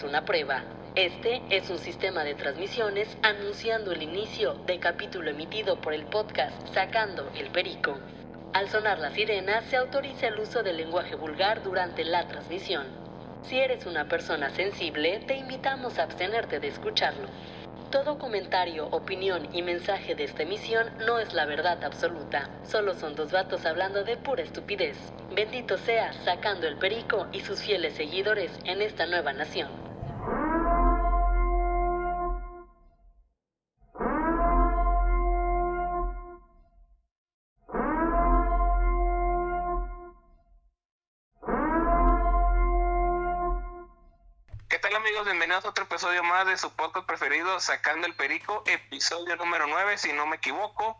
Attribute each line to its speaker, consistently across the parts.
Speaker 1: es una prueba. Este es un sistema de transmisiones anunciando el inicio de capítulo emitido por el podcast Sacando el Perico. Al sonar la sirena, se autoriza el uso del lenguaje vulgar durante la transmisión. Si eres una persona sensible, te invitamos a abstenerte de escucharlo. Todo comentario, opinión y mensaje de esta emisión no es la verdad absoluta. Solo son dos vatos hablando de pura estupidez. Bendito sea sacando el perico y sus fieles seguidores en esta nueva nación.
Speaker 2: Episodio más de su podcast preferido, Sacando el Perico, episodio número 9, si no me equivoco.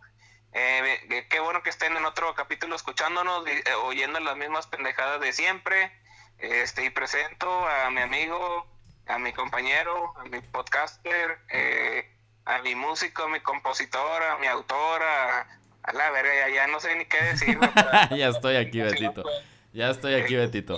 Speaker 2: Eh, qué bueno que estén en otro capítulo escuchándonos, eh, oyendo las mismas pendejadas de siempre. Este, y presento a mi amigo, a mi compañero, a mi podcaster, eh, a mi músico, a mi compositor, a mi autora, a, la verga, ya, no sé ni qué decir.
Speaker 3: ya estoy aquí, Betito. Ya estoy aquí, Betito.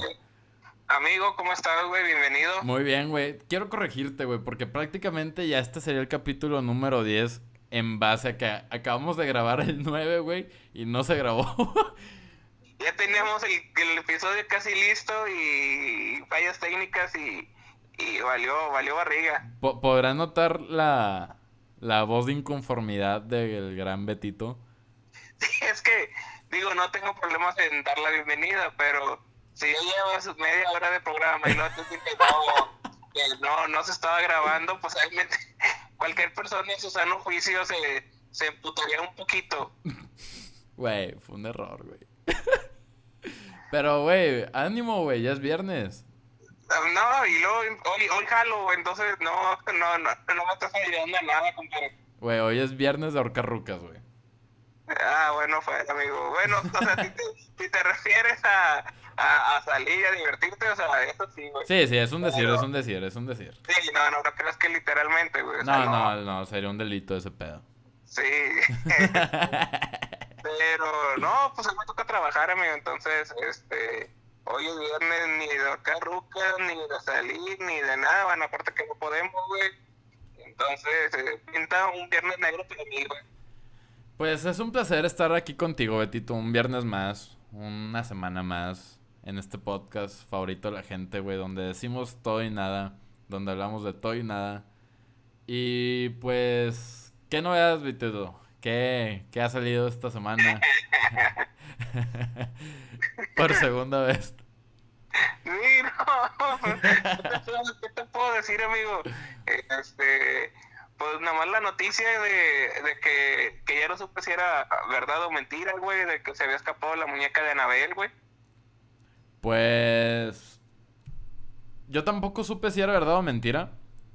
Speaker 2: Amigo, ¿cómo estás, güey? Bienvenido.
Speaker 3: Muy bien, güey. Quiero corregirte, güey, porque prácticamente ya este sería el capítulo número 10 en base a que acabamos de grabar el 9, güey, y no se grabó.
Speaker 2: ya teníamos el, episodio casi listo y fallas técnicas y, y valió, valió barriga.
Speaker 3: ¿Podrán notar la, la voz de inconformidad del gran Betito?
Speaker 2: Sí, es que, digo, no tengo problemas en dar la bienvenida, pero si ya llevas media hora de programa y no te que no, que no, no se estaba grabando, pues realmente cualquier persona en su sano juicio se, se emputaría un poquito.
Speaker 3: Güey, fue un error, güey. Pero, güey, ánimo, güey, ya es viernes.
Speaker 2: No, y luego hoy, hoy jalo, entonces no, no, no, no me estás ayudando a nada, compadre.
Speaker 3: Güey, hoy es viernes de ahorcar rucas, güey.
Speaker 2: Ah, bueno, fue, amigo. Bueno, o sea, si te refieres a, a, salir, a divertirte, o sea, eso sí, güey. Sí,
Speaker 3: sí, es un decir, es un decir, es un decir.
Speaker 2: Sí, no, no, no creas que literalmente, güey.
Speaker 3: No, no, no, sería un delito ese pedo.
Speaker 2: Sí. Pero, no, pues a mí me toca trabajar, amigo, entonces, este... Hoy es viernes ni de acá rucas, ni de salir, ni de nada, bueno, aparte que no podemos, güey. Entonces, eh, pinta un viernes negro para mí, güey.
Speaker 3: Pues es un placer estar aquí contigo, Betito, un viernes más, una semana más en este podcast favorito de la gente, güey, donde decimos todo y nada, donde hablamos de todo y nada. Y pues, ¿qué novedades, Vitedo? ¿Qué, ¿Qué ha salido esta semana? Por segunda vez.
Speaker 2: ¿Qué te puedo decir, amigo? Este, pues nada más la noticia de, de que, que ya no supe si era verdad o mentira, güey, de que se había escapado la muñeca de Anabel, güey.
Speaker 3: Pues. Yo tampoco supe si era verdad o mentira.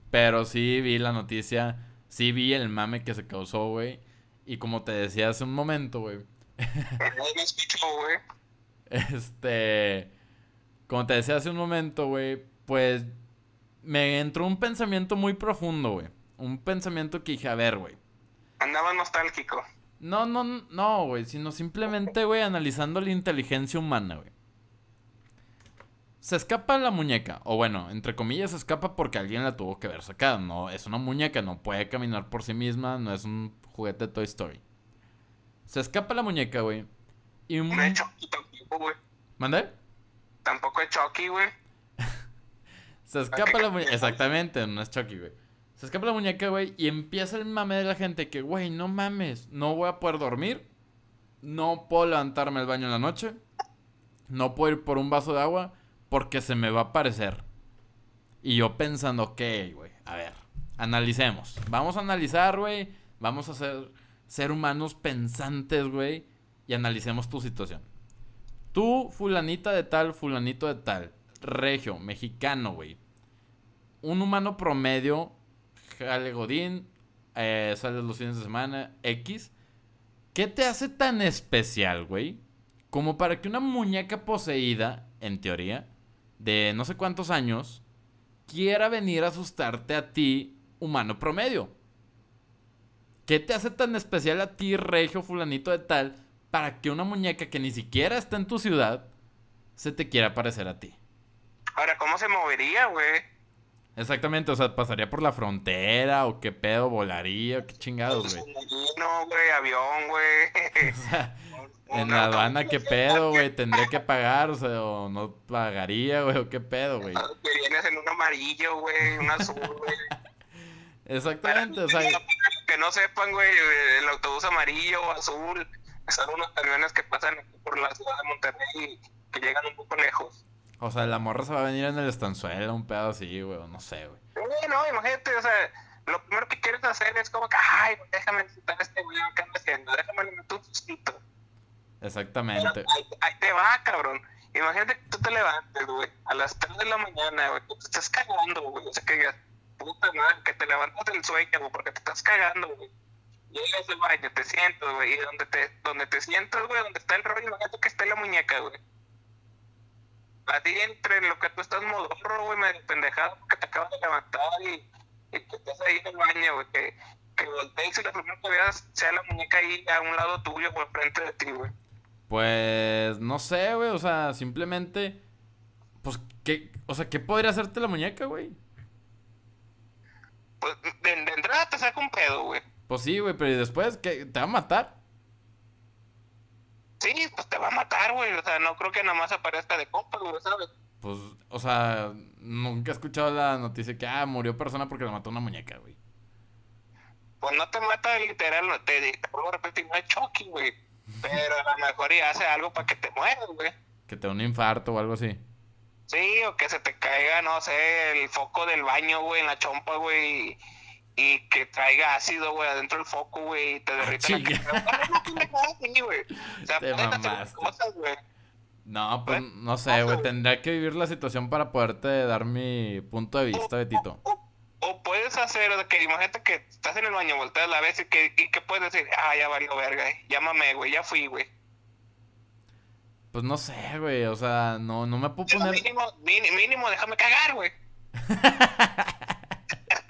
Speaker 3: Pero sí vi la noticia. Sí vi el mame que se causó, güey. Y como te decía hace un momento, güey. este. Como te decía hace un momento, güey. Pues. Me entró un pensamiento muy profundo, güey. Un pensamiento que dije, a ver, güey.
Speaker 2: Andaba nostálgico.
Speaker 3: No, no, no, güey. Sino simplemente, güey, analizando la inteligencia humana, güey se escapa la muñeca. O bueno, entre comillas se escapa porque alguien la tuvo que haber sacado. No, es una muñeca, no puede caminar por sí misma, no es un juguete de Toy Story. Se escapa la muñeca, güey.
Speaker 2: Y un... No tampoco, güey.
Speaker 3: ¿Mande?
Speaker 2: Tampoco es Chucky, güey.
Speaker 3: se escapa la muñeca. Exactamente, no es Chucky, güey. Se escapa la muñeca, güey, y empieza el mame de la gente que, güey, no mames, no voy a poder dormir. No puedo levantarme al baño en la noche. No puedo ir por un vaso de agua porque se me va a aparecer. Y yo pensando, ok, güey, a ver, analicemos. Vamos a analizar, güey. Vamos a ser, ser humanos pensantes, güey. Y analicemos tu situación. Tú, fulanita de tal, fulanito de tal. Regio, mexicano, güey. Un humano promedio, jale godín, eh, sales los fines de semana, X. ¿Qué te hace tan especial, güey? Como para que una muñeca poseída, en teoría, de no sé cuántos años quiera venir a asustarte a ti, humano promedio. ¿Qué te hace tan especial a ti, regio fulanito de tal, para que una muñeca que ni siquiera está en tu ciudad se te quiera parecer a ti?
Speaker 2: Ahora, ¿cómo se movería, güey?
Speaker 3: Exactamente, o sea, pasaría por la frontera o qué pedo, volaría, qué chingados, güey.
Speaker 2: No, güey, avión, güey.
Speaker 3: O sea, en la aduana, qué pedo, güey, tendría que pagar, o sea, o no pagaría, güey, o qué pedo, güey.
Speaker 2: Que vienes en un amarillo, güey, un azul, güey.
Speaker 3: Exactamente, o sea,
Speaker 2: Que no sepan, güey, el autobús amarillo o azul son unos camiones que pasan por la ciudad de Monterrey y que llegan un poco lejos.
Speaker 3: O sea, la morra se va a venir en el estanzuelo, un pedo así, güey, no sé, güey.
Speaker 2: Sí, no, imagínate, o sea, lo primero que quieres hacer es como que, ay, déjame a este güey, ¿qué anda haciendo? Déjame alimentar un sustito.
Speaker 3: Exactamente.
Speaker 2: Ahí, ahí te va, cabrón. Imagínate que tú te levantes, güey, a las 3 de la mañana, güey, que te estás cagando, güey, o sea, que digas, puta madre, que te levantas del sueño, güey, porque te estás cagando, güey. Llegas al baño, te sientas, güey, y donde te, donde te sientas, güey, donde está el rollo, imagínate que esté la muñeca, güey. A ti entre lo que tú estás modorro, güey, medio pendejado, porque te acabas de levantar y, y que estás ahí en el baño, güey, que, que voltees y lo primero que veas sea la muñeca ahí a un lado tuyo o enfrente de ti, güey.
Speaker 3: Pues no sé, güey, o sea, simplemente pues qué, o sea, ¿qué podría hacerte la muñeca, güey?
Speaker 2: Pues de, de entrada te saca un pedo, güey.
Speaker 3: Pues sí, güey, pero ¿y después qué te va a matar?
Speaker 2: Sí, pues te va a matar, güey. O sea, no creo que nada más aparezca de copa, güey, ¿sabes?
Speaker 3: Pues, o sea, nunca he escuchado la noticia que ah, murió persona porque le mató una muñeca, güey.
Speaker 2: Pues no te mata literal, no te, te vuelvo a repetir, no es Chucky, güey. Pero a lo mejor y hace algo para que te mueras, güey.
Speaker 3: Que te dé un infarto o algo así.
Speaker 2: Sí, o que se te caiga, no sé, el foco del baño, güey, en la chompa, güey. Y, y que traiga ácido, güey, adentro del foco, güey, y te derrita la
Speaker 3: chinga.
Speaker 2: cara. No, no, no, sí, güey. O sea,
Speaker 3: Te
Speaker 2: pueden hacer
Speaker 3: mamaste.
Speaker 2: cosas, güey.
Speaker 3: No, pues
Speaker 2: Bueno,
Speaker 3: no sé, güey, tendría que vivir la situación para poderte dar mi punto de vista, Betito.
Speaker 2: O, o puedes hacer, o que imagínate que estás en el baño, volteas la vez y que, y que puedes decir, ah, ya valió verga, eh, llámame, güey, ya fui, güey.
Speaker 3: Pues no sé, güey, o sea, no, no me puedo
Speaker 2: Pero
Speaker 3: poner...
Speaker 2: Mínimo, mínimo, mínimo, déjame cagar, güey.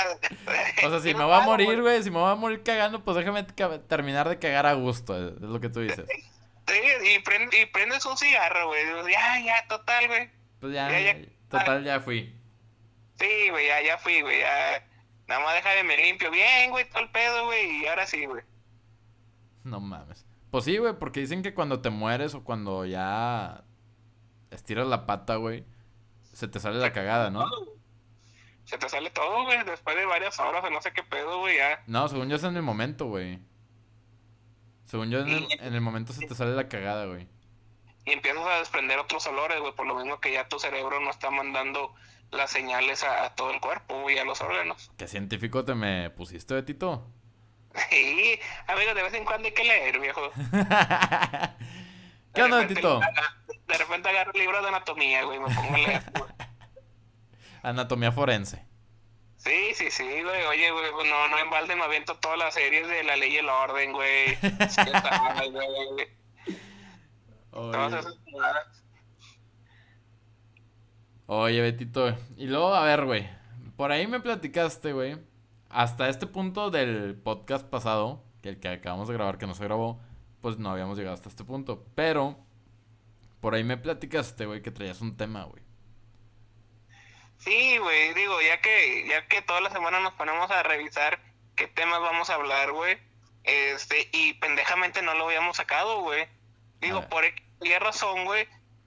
Speaker 3: O sea, si me voy a morir, güey, si me voy a morir cagando, pues déjame terminar de cagar a gusto, es es lo que tú dices.
Speaker 2: Sí, y, prend- y prendes un cigarro, güey. Ya, ya, total, güey.
Speaker 3: Pues ya,
Speaker 2: Ya, ya.
Speaker 3: total, ya fui.
Speaker 2: Sí, güey, ya, ya fui, güey. Ya. Nada más déjame me limpio bien, güey, todo el pedo, güey. Y ahora sí, güey.
Speaker 3: No mames. Pues sí, güey, porque dicen que cuando te mueres o cuando ya estiras la pata, güey, se te sale la cagada, ¿no?
Speaker 2: Se te sale todo, güey. Después de varias horas o no sé qué pedo, güey, ya.
Speaker 3: No, según yo es en el momento, güey. Según yo en el, en el momento se te sale la cagada, güey.
Speaker 2: Y empiezas a desprender otros olores, güey. Por lo mismo que ya tu cerebro no está mandando las señales a, a todo el cuerpo, güey, a los órganos.
Speaker 3: ¿Qué científico te me pusiste, Betito?
Speaker 2: Sí, amigo, de vez en cuando hay que leer, viejo.
Speaker 3: ¿Qué onda,
Speaker 2: aga- De repente agarro libros de anatomía, güey, me pongo a leer, güey.
Speaker 3: Anatomía forense.
Speaker 2: Sí, sí, sí, güey. Oye, güey, pues no, no en balde me aviento todas las series de La Ley y el Orden, güey. Sí, está, güey. Todas
Speaker 3: Oye,
Speaker 2: esas
Speaker 3: oye, Betito. Y luego, a ver, güey. Por ahí me platicaste, güey. Hasta este punto del podcast pasado, que el que acabamos de grabar, que no se grabó, pues no habíamos llegado hasta este punto. Pero, por ahí me platicaste, güey, que traías un tema, güey.
Speaker 2: Sí, güey, digo, ya que, ya que toda la semana nos ponemos a revisar qué temas vamos a hablar, güey. Este, y pendejamente no lo habíamos sacado, güey. Digo, por qué razón, güey.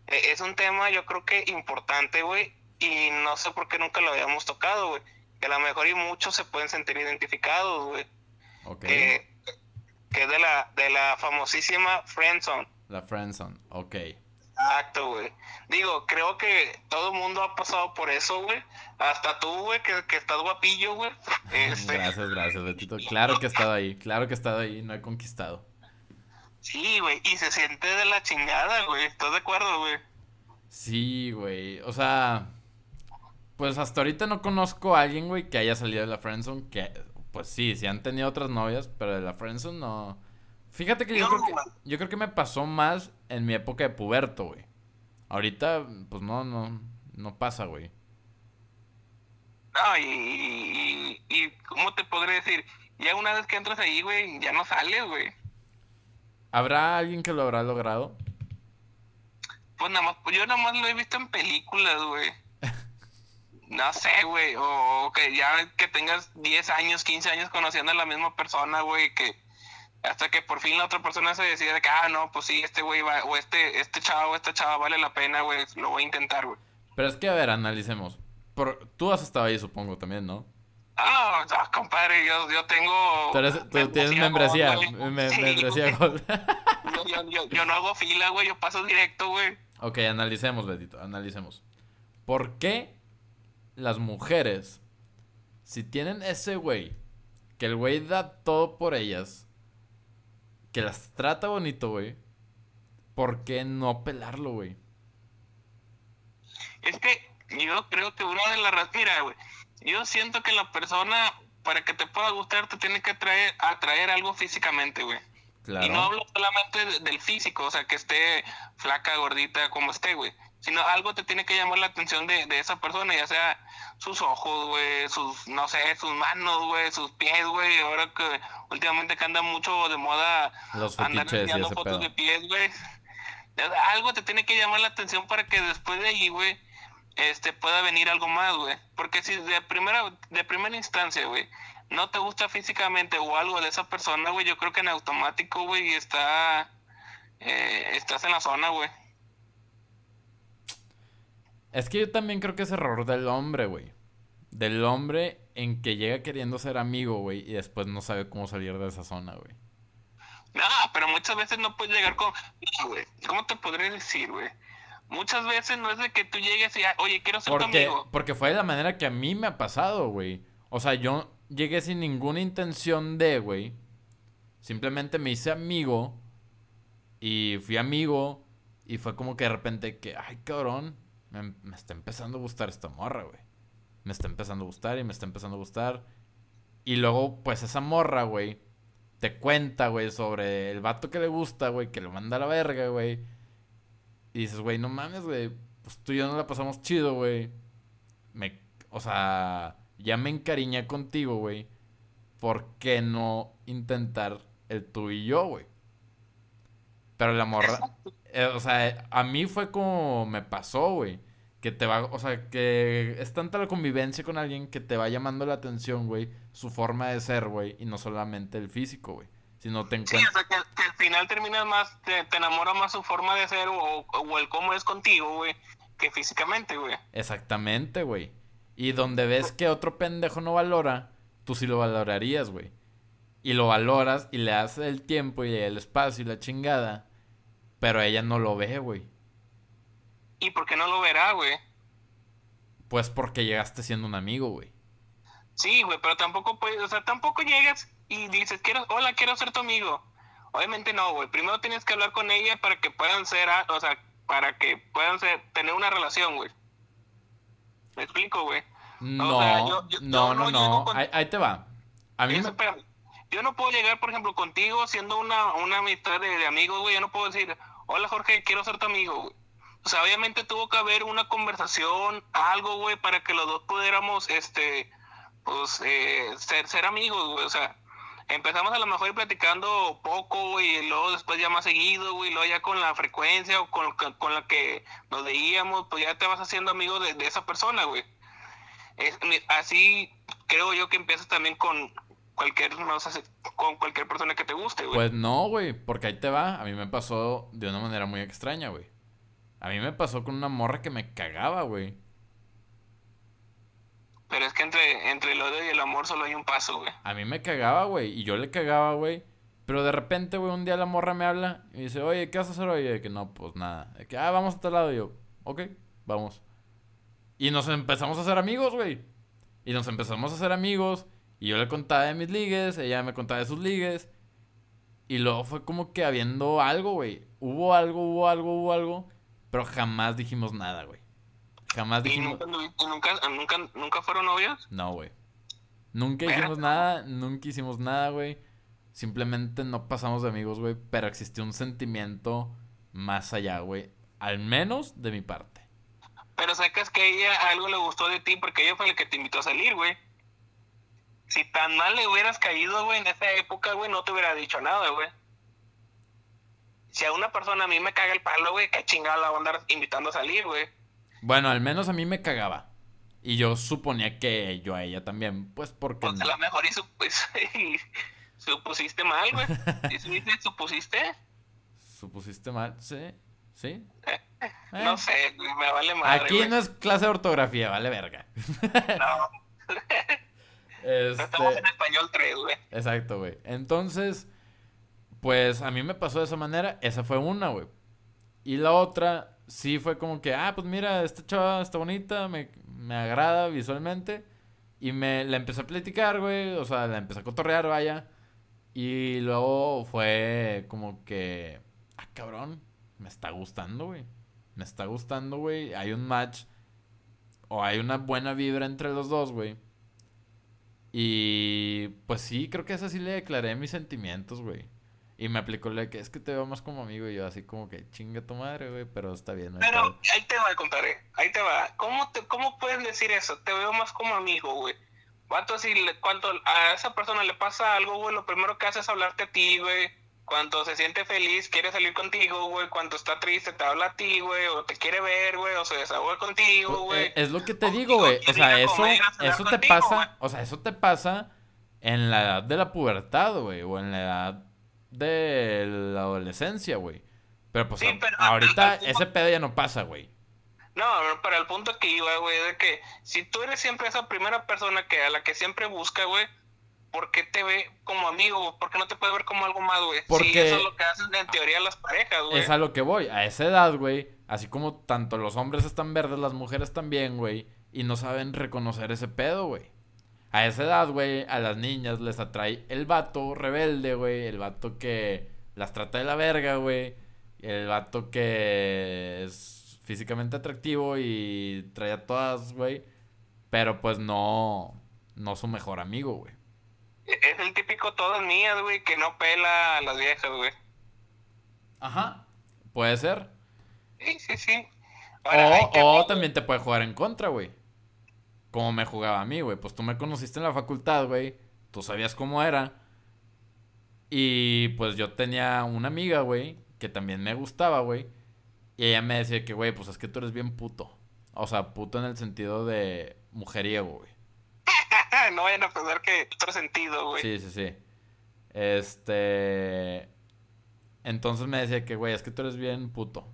Speaker 2: eh, Es un tema, yo creo que importante, güey. Y no sé por qué nunca lo habíamos tocado, güey. Que a lo mejor y muchos se pueden sentir identificados, güey.
Speaker 3: Ok.
Speaker 2: que, que es de la, de la famosísima Friendzone.
Speaker 3: La friendzone. Ok.
Speaker 2: Exacto, güey. Digo, creo que todo el mundo ha pasado por eso, güey. Hasta tú, güey, que, que estás guapillo, güey. Este,
Speaker 3: Gracias, gracias, Betito. Claro que he estado ahí. Claro que he estado ahí. No he conquistado.
Speaker 2: sí, güey. Y se siente de la chingada, güey. ¿Estás de acuerdo, güey?
Speaker 3: Sí, güey. O sea, pues hasta ahorita no conozco a alguien, güey, que haya salido de la friendzone. Que, pues sí, sí han tenido otras novias, pero de la friendzone no. Fíjate que yo
Speaker 2: No,
Speaker 3: creo que yo creo que me pasó más en mi época de puberto, güey. Ahorita, pues no, no, no pasa, güey.
Speaker 2: No, y, y, y ¿cómo te podré decir? Ya una vez que entras ahí, güey, ya no sales, güey.
Speaker 3: ¿Habrá alguien que lo habrá logrado?
Speaker 2: Pues nada más, pues yo nada más lo he visto en películas, güey. no sé, güey, o, o que ya que tengas 10 años, 15 años conociendo a la misma persona, güey, que hasta que por fin la otra persona se decide que, ah, no, pues sí, este güey va, o este, este chavo, esta chava vale la pena, güey, lo voy a intentar, güey.
Speaker 3: Pero es que, a ver, analicemos. Por... Tú has estado ahí, supongo, también, ¿no?
Speaker 2: Ah, no, no, compadre, yo, yo tengo...
Speaker 3: Tú, eres- tú tienes membresía, me-
Speaker 2: Sí,
Speaker 3: membresía. Gold.
Speaker 2: Yo, yo no hago fila, güey, yo paso directo, güey.
Speaker 3: Ok, analicemos, Betito, analicemos. ¿Por qué las mujeres, si tienen ese güey, que el güey da todo por ellas, que las trata bonito, güey, ¿por qué no pelarlo, güey?
Speaker 2: Es que yo creo que una de las razones, mira, güey, yo siento que la persona, para que te pueda gustar, te tiene que atraer, atraer algo físicamente, güey.
Speaker 3: Claro.
Speaker 2: Y no hablo solamente de- del físico, o sea, que esté flaca, gordita, como esté, güey. Sino algo te tiene que llamar la atención de, de esa persona, ya sea sus ojos, güey, sus, no sé, sus manos, güey, sus pies, güey. Ahora que últimamente que anda mucho de moda
Speaker 3: Los
Speaker 2: andar enseñando fotos
Speaker 3: pedo.
Speaker 2: de pies, güey. Algo te tiene que llamar la atención para que después de allí, güey, este, pueda venir algo más, güey. Porque si de primera, de primera instancia, güey, no te gusta físicamente o algo de esa persona, güey, yo creo que en automático, güey, está, eh, estás en la zona, güey.
Speaker 3: Es que yo también creo que es error del hombre, güey. Del hombre en que llega queriendo ser amigo, güey, y después no sabe cómo salir de esa zona, güey.
Speaker 2: No, pero muchas veces no puedes llegar con, no, güey, ¿cómo te podré decir, güey? Muchas veces no es de que tú llegues y, ah, oye, quiero ser tu amigo.
Speaker 3: porque fue de la manera que a mí me ha pasado, güey. O sea, yo llegué sin ninguna intención de, güey. Simplemente me hice amigo. Y fui amigo. Y fue como que de repente que, ay, cabrón. Me, está empezando a gustar esta morra, güey. Me está empezando a gustar y me está empezando a gustar. Y luego, pues esa morra, güey. Te cuenta, güey, sobre el vato que le gusta, güey. Que lo manda a la verga, güey. Y dices, güey, no mames, güey. Pues tú y yo no la pasamos chido, güey. Me, o sea, ya me encariñé contigo, güey. ¿Por qué no intentar el tú y yo, güey? Pero la morra, eh, o sea, a mí fue como me pasó, güey. Que te va, o sea, que es tanta la convivencia con alguien que te va llamando la atención, güey, su forma de ser, güey, y no solamente el físico, güey. Si no te
Speaker 2: Sí,
Speaker 3: encuentras.
Speaker 2: o sea, que, que al final terminas más, te, te enamora más su forma de ser o, o el cómo es contigo, güey, que físicamente, güey.
Speaker 3: Exactamente, güey. Y donde ves que otro pendejo no valora, tú sí lo valorarías, güey. Y lo valoras y le das el tiempo y el espacio y la chingada. Pero ella no lo ve, güey.
Speaker 2: ¿Y por qué no lo verá, güey?
Speaker 3: Pues porque llegaste siendo un amigo, güey.
Speaker 2: Sí, güey, pero tampoco puedes, o sea, tampoco llegas y dices, quiero, hola, quiero ser tu amigo. Obviamente no, güey. Primero tienes que hablar con ella para que puedan ser, o sea, para que puedan ser, tener una relación, güey. ¿Me explico, güey?
Speaker 3: No,
Speaker 2: sea, yo- yo-
Speaker 3: no, no,
Speaker 2: no llego
Speaker 3: no.
Speaker 2: con-
Speaker 3: Ahí, ahí te va. A mí
Speaker 2: Eso,
Speaker 3: me...
Speaker 2: espérame. Yo no puedo llegar, por ejemplo, contigo siendo una, una amistad de, de amigos, güey. Yo no puedo decir, hola Jorge, quiero ser tu amigo, güey. O sea, obviamente tuvo que haber una conversación, algo, güey, para que los dos pudiéramos, este, pues, eh, ser, amigos, güey. O sea, empezamos a lo mejor platicando poco, güey, y luego después ya más seguido, güey, y luego ya con la frecuencia o con, con, la que nos veíamos, pues ya te vas haciendo amigo de, esa persona, güey. Así creo yo que empiezas también con cualquier, no con cualquier persona que te guste, güey.
Speaker 3: Pues no, güey, porque ahí te va. A mí me pasó de una manera muy extraña, güey. A mí me pasó con una morra que me cagaba, güey.
Speaker 2: Pero es que entre, entre el odio y el amor solo hay un paso, güey.
Speaker 3: A mí me cagaba, güey. Y yo le cagaba, güey. Pero de repente, güey, un día la morra me habla y dice, oye, ¿qué vas a hacer hoy? Y de que no, pues nada. De que, ah, vamos a tal lado. Y yo, ok, vamos. Y nos empezamos a hacer amigos, güey. Y nos empezamos a hacer amigos. Y yo le contaba de mis ligues, ella me contaba de sus ligues. Y luego fue como que habiendo algo, güey. Hubo algo, hubo algo, hubo algo. Pero jamás dijimos nada, güey. Jamás
Speaker 2: ¿Y
Speaker 3: dijimos...
Speaker 2: y nunca, nunca, nunca fueron novios?
Speaker 3: No, güey. Nunca
Speaker 2: Verga.
Speaker 3: hicimos nada, nunca hicimos nada, güey. Simplemente no pasamos de amigos, güey. Pero existió un sentimiento más allá, güey. Al menos de mi parte.
Speaker 2: Pero sacas que a ella algo le gustó de ti porque ella fue la que te invitó a salir, güey. Si tan mal le hubieras caído, güey, en esa época, güey, no te hubiera dicho nada, güey. Si a una persona a mí me caga el palo, güey, qué chingada la voy a andar invitando a salir, güey.
Speaker 3: Bueno, al menos a mí me cagaba. Y yo suponía que yo a ella también, pues porque...
Speaker 2: Pues a lo mejor y, sup- y supusiste mal, güey. ¿Y supusiste?
Speaker 3: ¿Supusiste mal? ¿Sí? ¿Sí?
Speaker 2: Eh. No sé, güey, me vale madre,
Speaker 3: Aquí no es clase de ortografía, vale verga.
Speaker 2: No
Speaker 3: Este...
Speaker 2: estamos en español 3, güey.
Speaker 3: Exacto, güey. Entonces, pues a mí me pasó de esa manera. Esa fue una, güey. Y la otra, sí fue como que, ah, pues mira, esta chava está bonita, me, me agrada visualmente. Y me la empecé a platicar, güey. O sea, la empecé a cotorrear, vaya. Y luego fue como que, ah, cabrón, me está gustando, güey. Me está gustando, güey. Hay un match. O hay una buena vibra entre los dos, güey. Y pues sí, creo que esa sí le declaré mis sentimientos, güey. Y me aplicó la que es que te veo más como amigo y yo así como que chinga tu madre, güey, pero está bien. no
Speaker 2: Pero
Speaker 3: pedo".
Speaker 2: ahí te va, compadre. Ahí te va. ¿Cómo, te, ¿Cómo puedes decir eso? Te veo más como amigo, güey. Vato, si le, cuando a esa persona le pasa algo, güey, lo primero que hace es hablarte a ti, güey. Cuando se siente feliz, quiere salir contigo, güey. Cuando está triste, te habla a ti, güey. O te quiere ver, güey. O se desahoga contigo, güey.
Speaker 3: Eh, es lo que te digo, güey. O sea, eso,
Speaker 2: comer,
Speaker 3: eso te
Speaker 2: contigo,
Speaker 3: pasa, o sea, eso te pasa en la edad de la pubertad, güey, o en la edad de la adolescencia, güey. Pero pues
Speaker 2: Sí,
Speaker 3: a-
Speaker 2: pero-
Speaker 3: ahorita ese pedo ya no pasa, güey.
Speaker 2: No, para el punto que iba, güey, de que si tú eres siempre esa primera persona que a la que siempre busca, güey, ¿por qué te ve como amigo? ¿Por qué no te puede ver como algo más, güey?
Speaker 3: Porque-
Speaker 2: Sí, eso es lo que hacen en teoría las parejas, güey.
Speaker 3: Es a lo que voy. A esa edad, güey. Así como tanto los hombres están verdes, las mujeres también, güey. Y no saben reconocer ese pedo, güey. A esa edad, güey, a las niñas les atrae el vato rebelde, güey. El vato que las trata de la verga, güey. El vato que es físicamente atractivo y trae a todas, güey. Pero pues no, no su mejor amigo, güey.
Speaker 2: Es el típico todas mías, güey, que no pela a las viejas, güey.
Speaker 3: Ajá. Puede ser.
Speaker 2: Sí, sí, sí. Ahora,
Speaker 3: O,
Speaker 2: que-
Speaker 3: o también te puede jugar en contra, güey. Como me jugaba a mí, güey. Pues tú me conociste en la facultad, güey. Tú sabías cómo era. Y pues yo tenía una amiga, güey, que también me gustaba, güey. Y ella me decía que, güey, pues es que tú eres bien puto. O sea, puto en el sentido de mujeriego, güey.
Speaker 2: no vayan a pensar que otro sentido, güey.
Speaker 3: Sí, sí, sí. Este. Entonces me decía que, güey, es que tú eres bien puto.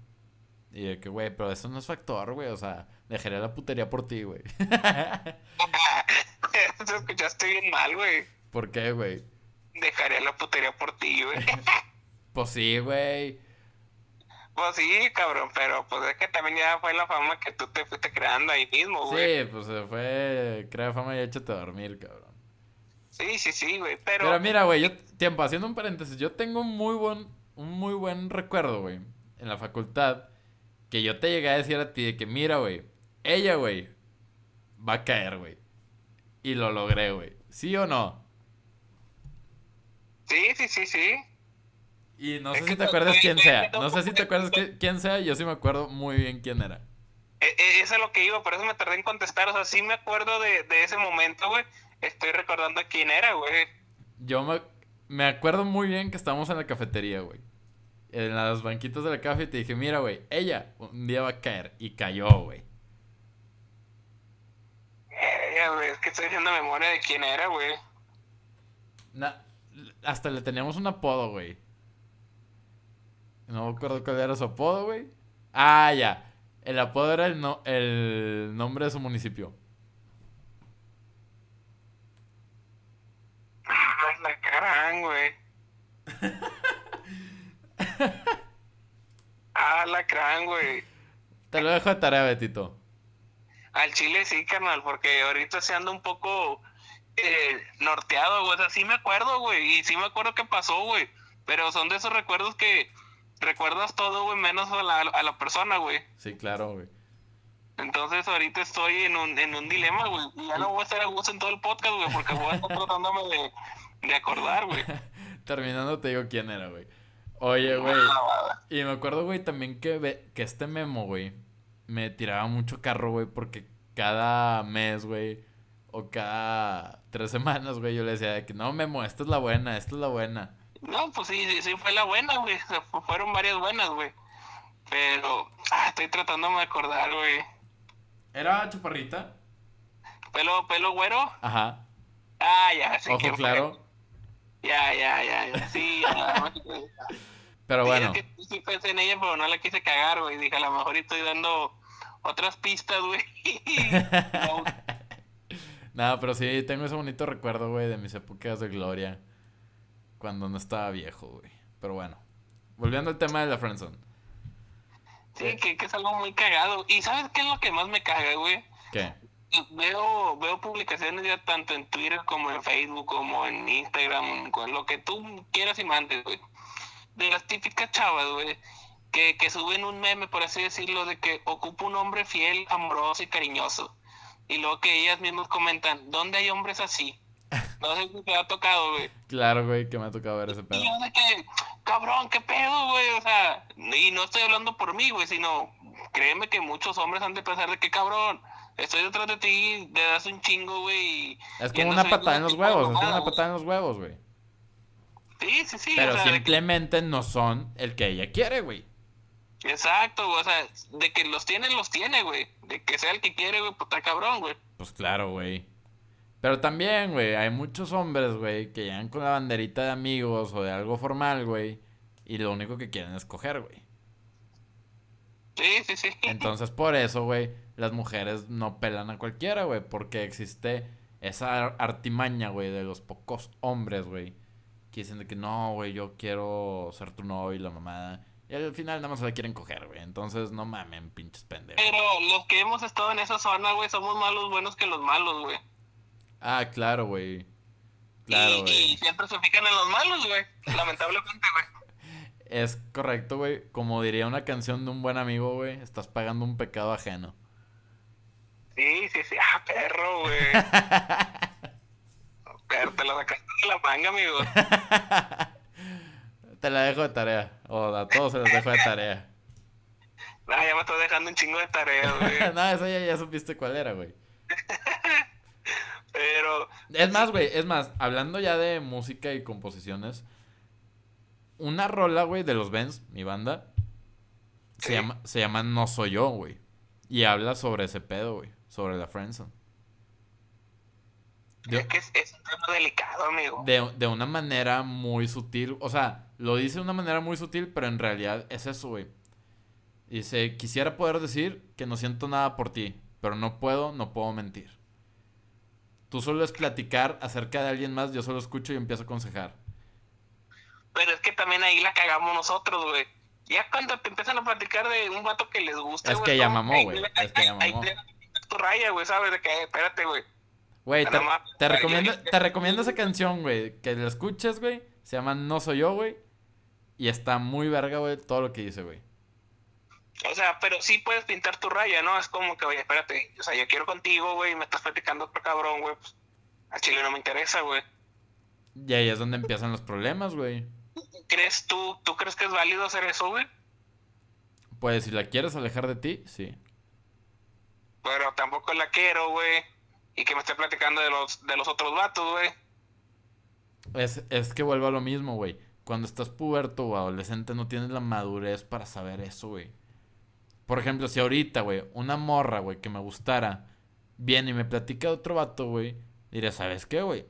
Speaker 3: Y de que, güey, pero eso no es factor, güey. O sea, dejaría la putería por ti, güey.
Speaker 2: Te escuchaste bien mal, güey.
Speaker 3: ¿Por qué, güey?
Speaker 2: Dejaría la putería por ti, güey.
Speaker 3: Pues sí, güey.
Speaker 2: Pues sí, cabrón, pero pues es que también ya fue la fama que tú te fuiste creando ahí mismo, güey.
Speaker 3: Sí, pues se fue. Crea fama y échate a dormir, cabrón.
Speaker 2: Sí, sí, sí, güey, pero...
Speaker 3: Pero mira, güey, yo, tiempo, haciendo un paréntesis, yo tengo un muy buen, un muy buen recuerdo, güey, en la facultad, que yo te llegué a decir a ti de que, mira, güey, ella, güey, va a caer, güey. Y lo logré, güey. ¿Sí o no?
Speaker 2: Sí, sí, sí, sí.
Speaker 3: Y no
Speaker 2: Es
Speaker 3: sé si te acuerdas quién sea.
Speaker 2: no,
Speaker 3: sé si te acuerdas quién sea, yo sí me acuerdo muy bien quién era.
Speaker 2: E- e- eso es lo que iba, por eso me tardé en contestar. O sea, sí me acuerdo de, de ese momento, güey. Estoy recordando quién era, güey.
Speaker 3: Yo me, me acuerdo muy bien que estábamos en la cafetería, güey. En las banquitas de la café y te dije, mira, güey, ella un día va a caer. Y cayó, güey.
Speaker 2: Eh, es que estoy haciendo memoria de quién era, güey.
Speaker 3: Hasta le teníamos un apodo, güey. No me acuerdo cuál era su apodo, güey. Ah, ya. El apodo era el, no- el nombre de su municipio.
Speaker 2: Ah, la carán, güey. ah, la crán, güey.
Speaker 3: Te lo dejo de tarea, Betito.
Speaker 2: Al chile sí, carnal, porque ahorita se anda un poco eh, norteado, güey. O sea, sí me acuerdo, güey. Y sí me acuerdo que pasó, güey. Pero son de esos recuerdos que recuerdas todo, güey, menos a la, a la persona, güey.
Speaker 3: Sí, claro, güey.
Speaker 2: Entonces ahorita estoy en un, en un dilema, güey. Y ya no voy a estar a gusto en todo el podcast, güey, porque voy a estar tratándome de, de acordar, güey.
Speaker 3: Terminando te digo quién era, güey. Oye, güey.
Speaker 2: Ah,
Speaker 3: Y me acuerdo, güey, también que, ve- que este memo, güey, me tiraba mucho carro, güey, porque cada mes, güey, o cada tres semanas, güey, yo le decía de que no, memo, esta es la buena, esta es la buena.
Speaker 2: No, pues sí, sí, sí fue la buena, güey. O sea, fu- fueron varias buenas, güey. Pero ah, estoy tratándome de acordar, güey.
Speaker 3: ¿Era chaparrita?
Speaker 2: pelo, pelo güero.
Speaker 3: Ajá.
Speaker 2: Ah, ya, sí.
Speaker 3: Ojo
Speaker 2: que fue.
Speaker 3: claro.
Speaker 2: Ya, ya, ya, ya. Sí, ya.
Speaker 3: Pero
Speaker 2: Sí,
Speaker 3: bueno.
Speaker 2: es que sí pensé en ella, pero no la quise cagar, güey. Dije, a lo mejor estoy dando otras pistas, güey. No,
Speaker 3: No, pero sí, tengo ese bonito recuerdo, güey, de mis épocas de gloria. Cuando no estaba viejo, güey. Pero bueno. Volviendo al tema de la friendzone.
Speaker 2: sí, que, que es algo muy cagado. ¿Y sabes qué es lo que más me caga, güey?
Speaker 3: ¿Qué?
Speaker 2: Veo, veo publicaciones ya tanto en Twitter como en Facebook, como en Instagram, con lo que tú quieras y mandes, güey. De las típicas chavas, güey, que, que suben un meme, por así decirlo, de que ocupa un hombre fiel, amoroso y cariñoso. Y luego que ellas mismas comentan, ¿dónde hay hombres así? No sé si te ha tocado, güey.
Speaker 3: Claro, güey, que me ha tocado ver ese pedo.
Speaker 2: Y yo de que, cabrón, qué pedo, güey, o sea, y no estoy hablando por mí, güey, sino, créeme que muchos hombres han de pensar de que, cabrón, estoy detrás de ti, le das un chingo, güey.
Speaker 3: Es como una patada en los huevos, es como una patada en los huevos, güey.
Speaker 2: Sí, sí, sí,
Speaker 3: Pero
Speaker 2: o sea, de que-
Speaker 3: simplemente no son el que ella quiere, güey.
Speaker 2: exacto, güey, o sea, de que los tiene, los tiene, güey, de que sea el que quiere, güey, está cabrón, güey.
Speaker 3: Pues claro, güey. Pero también, güey, hay muchos hombres, güey, que llegan con la banderita de amigos o de algo formal, güey. Y lo único que quieren es coger, güey.
Speaker 2: Sí, sí, sí.
Speaker 3: Entonces, por eso, güey, las mujeres no pelan a cualquiera, güey. Porque existe esa ar- artimaña, güey, de los pocos hombres, güey. Que dicen de que no, güey, yo quiero ser tu novio y la mamada. Y al final nada más se la quieren coger, güey. Entonces, no mamen, pinches pendejos.
Speaker 2: Pero los que hemos estado en esa zona, güey, somos más los buenos que los malos, güey.
Speaker 3: Ah, claro, güey. Claro,
Speaker 2: y,
Speaker 3: güey.
Speaker 2: y siempre se fijan en los malos, güey, lamentablemente, güey.
Speaker 3: Es correcto, güey. Como diría una canción de un buen amigo, güey. Estás pagando un pecado ajeno.
Speaker 2: Sí, sí, sí. Ah, perro, güey. Pero te lo sacaste de la manga, amigo.
Speaker 3: Te la dejo de tarea. O a todos se los dejo de tarea.
Speaker 2: No, ya me estoy dejando un chingo de tareas, güey.
Speaker 3: no, eso ya, ya supiste cuál era, güey.
Speaker 2: Pero,
Speaker 3: Es más, güey, es más, hablando ya de música y composiciones, una rola, güey, de los Benz, mi banda, se llama, se llama No Soy Yo, güey. Y habla sobre ese pedo, güey, sobre la friendzone. De,
Speaker 2: es que es, es un tema delicado, amigo.
Speaker 3: de, de una manera muy sutil, o sea, lo dice de una manera muy sutil, pero en realidad es eso, güey. Dice, quisiera poder decir que no siento nada por ti, pero no puedo, no puedo mentir. Tú solo es platicar acerca de alguien más, yo solo escucho y empiezo a aconsejar.
Speaker 2: Pero es que también ahí la cagamos nosotros, güey. Ya cuando te empiezan a platicar de un vato que les gusta,
Speaker 3: Es que ya mamó, güey, es que ya mamó.
Speaker 2: ahí tu raya, güey, ¿sabes? De que, eh, espérate, güey.
Speaker 3: Güey, te, recomiendo, te recomiendo esa canción, güey, que la escuches, güey. Se llama No Soy Yo, güey. Y está muy verga, güey, todo lo que dice, güey.
Speaker 2: O sea, pero sí puedes pintar tu raya, ¿no? Es como que, oye, espérate, o sea, yo quiero contigo, güey, y me estás platicando otro cabrón, güey, pues a Chile no me interesa, güey.
Speaker 3: Y ahí es donde empiezan los problemas, güey.
Speaker 2: ¿Crees tú, tú crees que es válido hacer eso, güey?
Speaker 3: Pues si la quieres alejar de ti, sí.
Speaker 2: Pero tampoco la quiero, güey. Y que me esté platicando de los, de los otros vatos, güey.
Speaker 3: Es, es que vuelvo a lo mismo, güey. Cuando estás puberto o adolescente no tienes la madurez para saber eso, güey. Por ejemplo, si ahorita, güey, una morra, güey, que me gustara, viene y me platica de otro vato, güey, diría, ¿sabes qué, güey?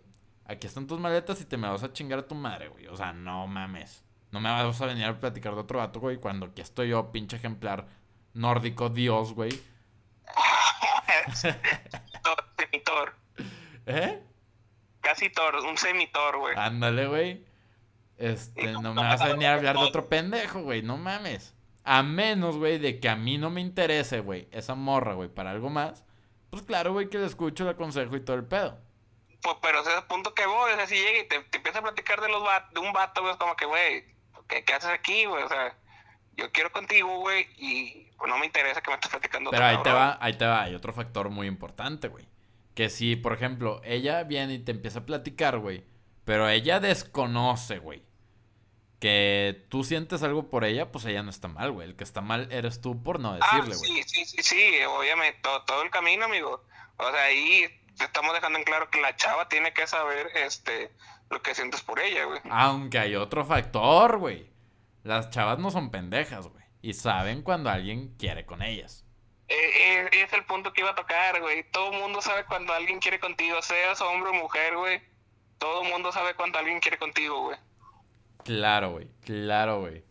Speaker 3: Aquí están tus maletas y te me vas a chingar a tu madre, güey. O sea, no mames. No me vas a venir a platicar de otro vato, güey, cuando aquí estoy yo, pinche ejemplar nórdico dios, güey.
Speaker 2: Semitor.
Speaker 3: ¿Eh?
Speaker 2: Casi Thor, un semitor, güey.
Speaker 3: Ándale, güey. Este, no me vas a venir a hablar de otro pendejo, güey. No mames. A menos, güey, de que a mí no me interese, güey, esa morra, güey, para algo más. Pues claro, güey, que le escucho, le aconsejo y todo el pedo.
Speaker 2: Pues, pero ese es el punto que voy, sea, si llega y te, te empieza a platicar de los va- de un vato, güey, es como que, güey, ¿qué, qué haces aquí, güey? O sea, yo quiero contigo, güey, y pues no me interesa que me estés platicando.
Speaker 3: Pero ahí te va, ahí te va. Hay otro factor muy importante, güey. Que si, por ejemplo, ella viene y te empieza a platicar, güey, pero ella desconoce, güey, que tú sientes algo por ella, pues ella no está mal, güey. El que está mal eres tú por no
Speaker 2: Ah,
Speaker 3: decirle, güey.
Speaker 2: sí, sí, sí, sí, obviamente, todo, todo el camino, amigo. O sea, ahí estamos dejando en claro que la chava tiene que saber, este, lo que sientes por ella, güey.
Speaker 3: Aunque hay otro factor, güey. Las chavas no son pendejas, güey. Y saben cuando alguien quiere con ellas.
Speaker 2: eh, eh, es el punto que iba a tocar, güey. Todo el mundo sabe cuando alguien quiere contigo, seas hombre o mujer, güey. Todo el mundo sabe cuando alguien quiere contigo, güey.
Speaker 3: Claro, güey. Claro, güey.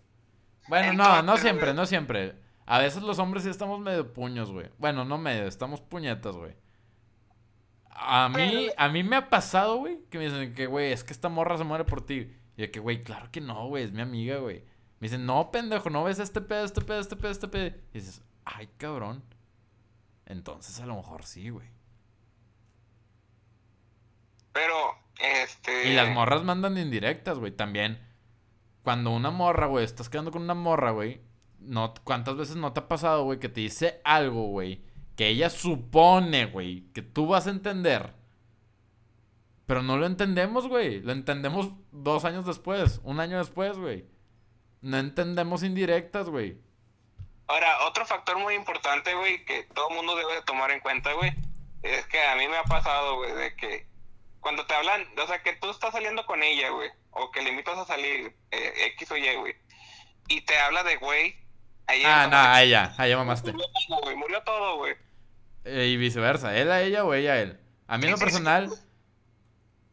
Speaker 3: Bueno, no, no siempre, no siempre. A veces los hombres sí estamos medio puños, güey. Bueno, no medio, estamos puñetas, güey. A mí, a mí me ha pasado, güey, que me dicen que, güey, es que esta morra se muere por ti. Y yo que, güey, claro que no, güey, es mi amiga, güey. Me dicen, no, pendejo, no ves este pedo, este pedo, este pedo, este pedo. Y dices, ay, cabrón. Entonces a lo mejor sí, güey.
Speaker 2: Pero, este...
Speaker 3: Y las morras mandan indirectas, güey, también. Cuando una morra, güey, estás quedando con una morra, güey. No, ¿Cuántas veces no te ha pasado, güey, que te dice algo, güey? Que ella supone, güey, que tú vas a entender. Pero no lo entendemos, güey. Lo entendemos dos años después, un año después, güey. No entendemos indirectas, güey.
Speaker 2: Ahora, otro factor muy importante, güey, que todo mundo debe de tomar en cuenta, güey, es que a mí me ha pasado, güey, de que cuando te hablan, o sea, que tú estás saliendo con ella, güey, o que le invitas a salir, eh, X o Y, güey, y te habla de güey.
Speaker 3: Ah, no, a ella, a ella mamaste.
Speaker 2: Murió todo, güey, murió todo, güey.
Speaker 3: Eh, y viceversa, él a ella o ella a él. A mí en lo personal,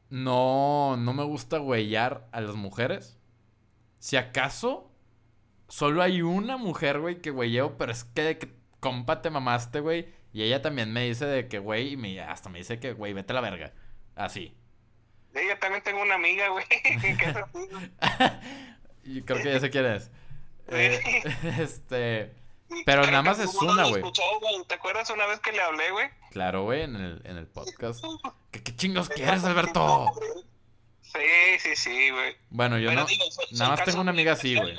Speaker 3: no, no me gusta güeyar a las mujeres. Si acaso, solo hay una mujer, güey, que güeyeo, pero es que, que compa te mamaste, güey. Y ella también me dice de que, güey, y me, hasta me dice que, güey, vete a la verga. Así.
Speaker 2: Sí, yo también tengo una amiga, güey.
Speaker 3: Yo creo que ya sé quién es. Eh, este. Pero nada más es una, güey.
Speaker 2: ¿Te acuerdas una vez que le hablé, güey?
Speaker 3: Claro, güey, en el, en el podcast. ¿Qué, qué chingos quieres, Alberto?
Speaker 2: Sí, sí, sí, güey.
Speaker 3: Bueno, yo no. nada más tengo una amiga así, güey.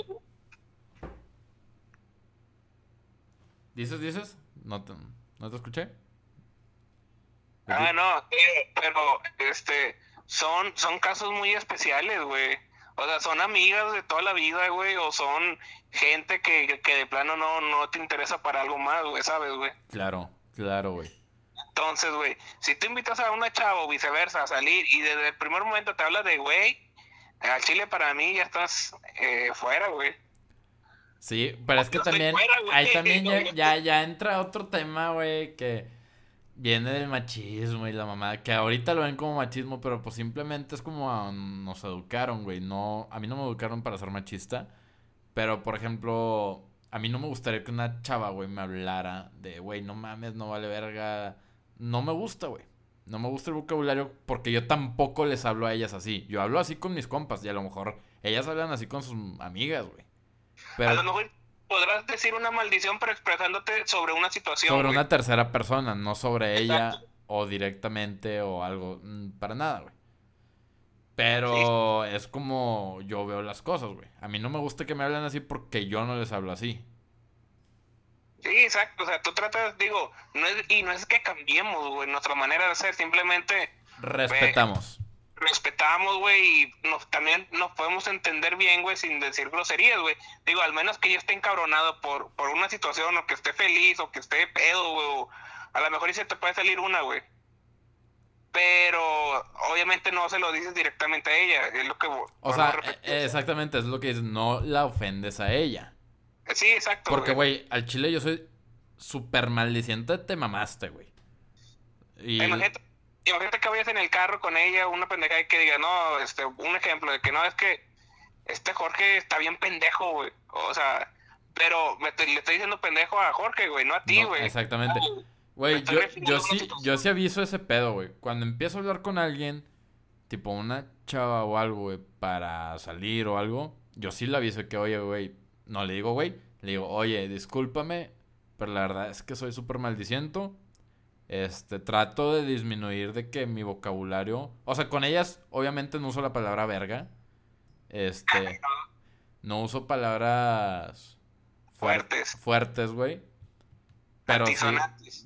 Speaker 3: ¿Dices, dices? No te, no te escuché.
Speaker 2: Ah, no, pero este son son casos muy especiales, güey. O sea, son amigas de toda la vida, güey, o son gente que, que de plano no, no te interesa para algo más, güey, ¿sabes, güey?
Speaker 3: Claro, claro, güey.
Speaker 2: Entonces, güey, si tú invitas a una chava o viceversa a salir y desde el primer momento te habla de güey, al chile para mí ya estás eh, fuera, güey.
Speaker 3: Sí, pero es que también, ahí también ya, ya, ya entra otro tema, güey, que viene del machismo y la mamá, que ahorita lo ven como machismo, pero pues simplemente es como nos educaron, güey. No, a mí no me educaron para ser machista, pero por ejemplo, a mí no me gustaría que una chava, güey, me hablara de, güey, no mames, no vale verga. No me gusta, güey. No me gusta el vocabulario porque yo tampoco les hablo a ellas así. Yo hablo así con mis compas y a lo mejor ellas hablan así con sus amigas, güey.
Speaker 2: Pero... A lo mejor podrás decir una maldición, pero expresándote sobre una situación.
Speaker 3: Sobre una tercera persona, no sobre ella o directamente o algo. Mm, para nada, güey. Pero es como yo veo las cosas, güey. A mí no me gusta que me hablen así porque yo no les hablo así.
Speaker 2: Sí, exacto. O sea, tú tratas, digo, no es, y no es que cambiemos, güey, nuestra manera de ser, simplemente...
Speaker 3: Respetamos
Speaker 2: respetamos, güey, y nos, también nos podemos entender bien, güey, sin decir groserías, güey. Digo, al menos que yo esté encabronado por, por una situación, o que esté feliz, o que esté pedo, güey, o a lo mejor y se te puede salir una, güey. Pero obviamente no se lo dices directamente a ella, es lo que...
Speaker 3: O sea, e, exactamente, es lo que dices, no la ofendes a ella.
Speaker 2: Sí, exacto.
Speaker 3: Porque, güey, al chile yo soy súper maldiciente, te mamaste, güey.
Speaker 2: Y... Imagínate que vayas en el carro con ella, una pendeja y que diga, no, este, un ejemplo de que no, es que este Jorge está bien pendejo, güey. O sea, pero le estoy diciendo pendejo a Jorge, güey, no a ti, güey.
Speaker 3: exactamente. Güey, yo, yo sí, yo sí aviso ese pedo, güey. Cuando empiezo a hablar con alguien, tipo una chava o algo, güey, para salir o algo, yo sí le aviso que, oye, güey, no le digo, güey, le digo, oye, discúlpame, pero la verdad es que soy súper maldiciento este, trato de disminuir de que mi vocabulario, o sea, con ellas obviamente no uso la palabra verga. Este, no uso palabras
Speaker 2: fuertes.
Speaker 3: Fuertes, güey. Pero sí,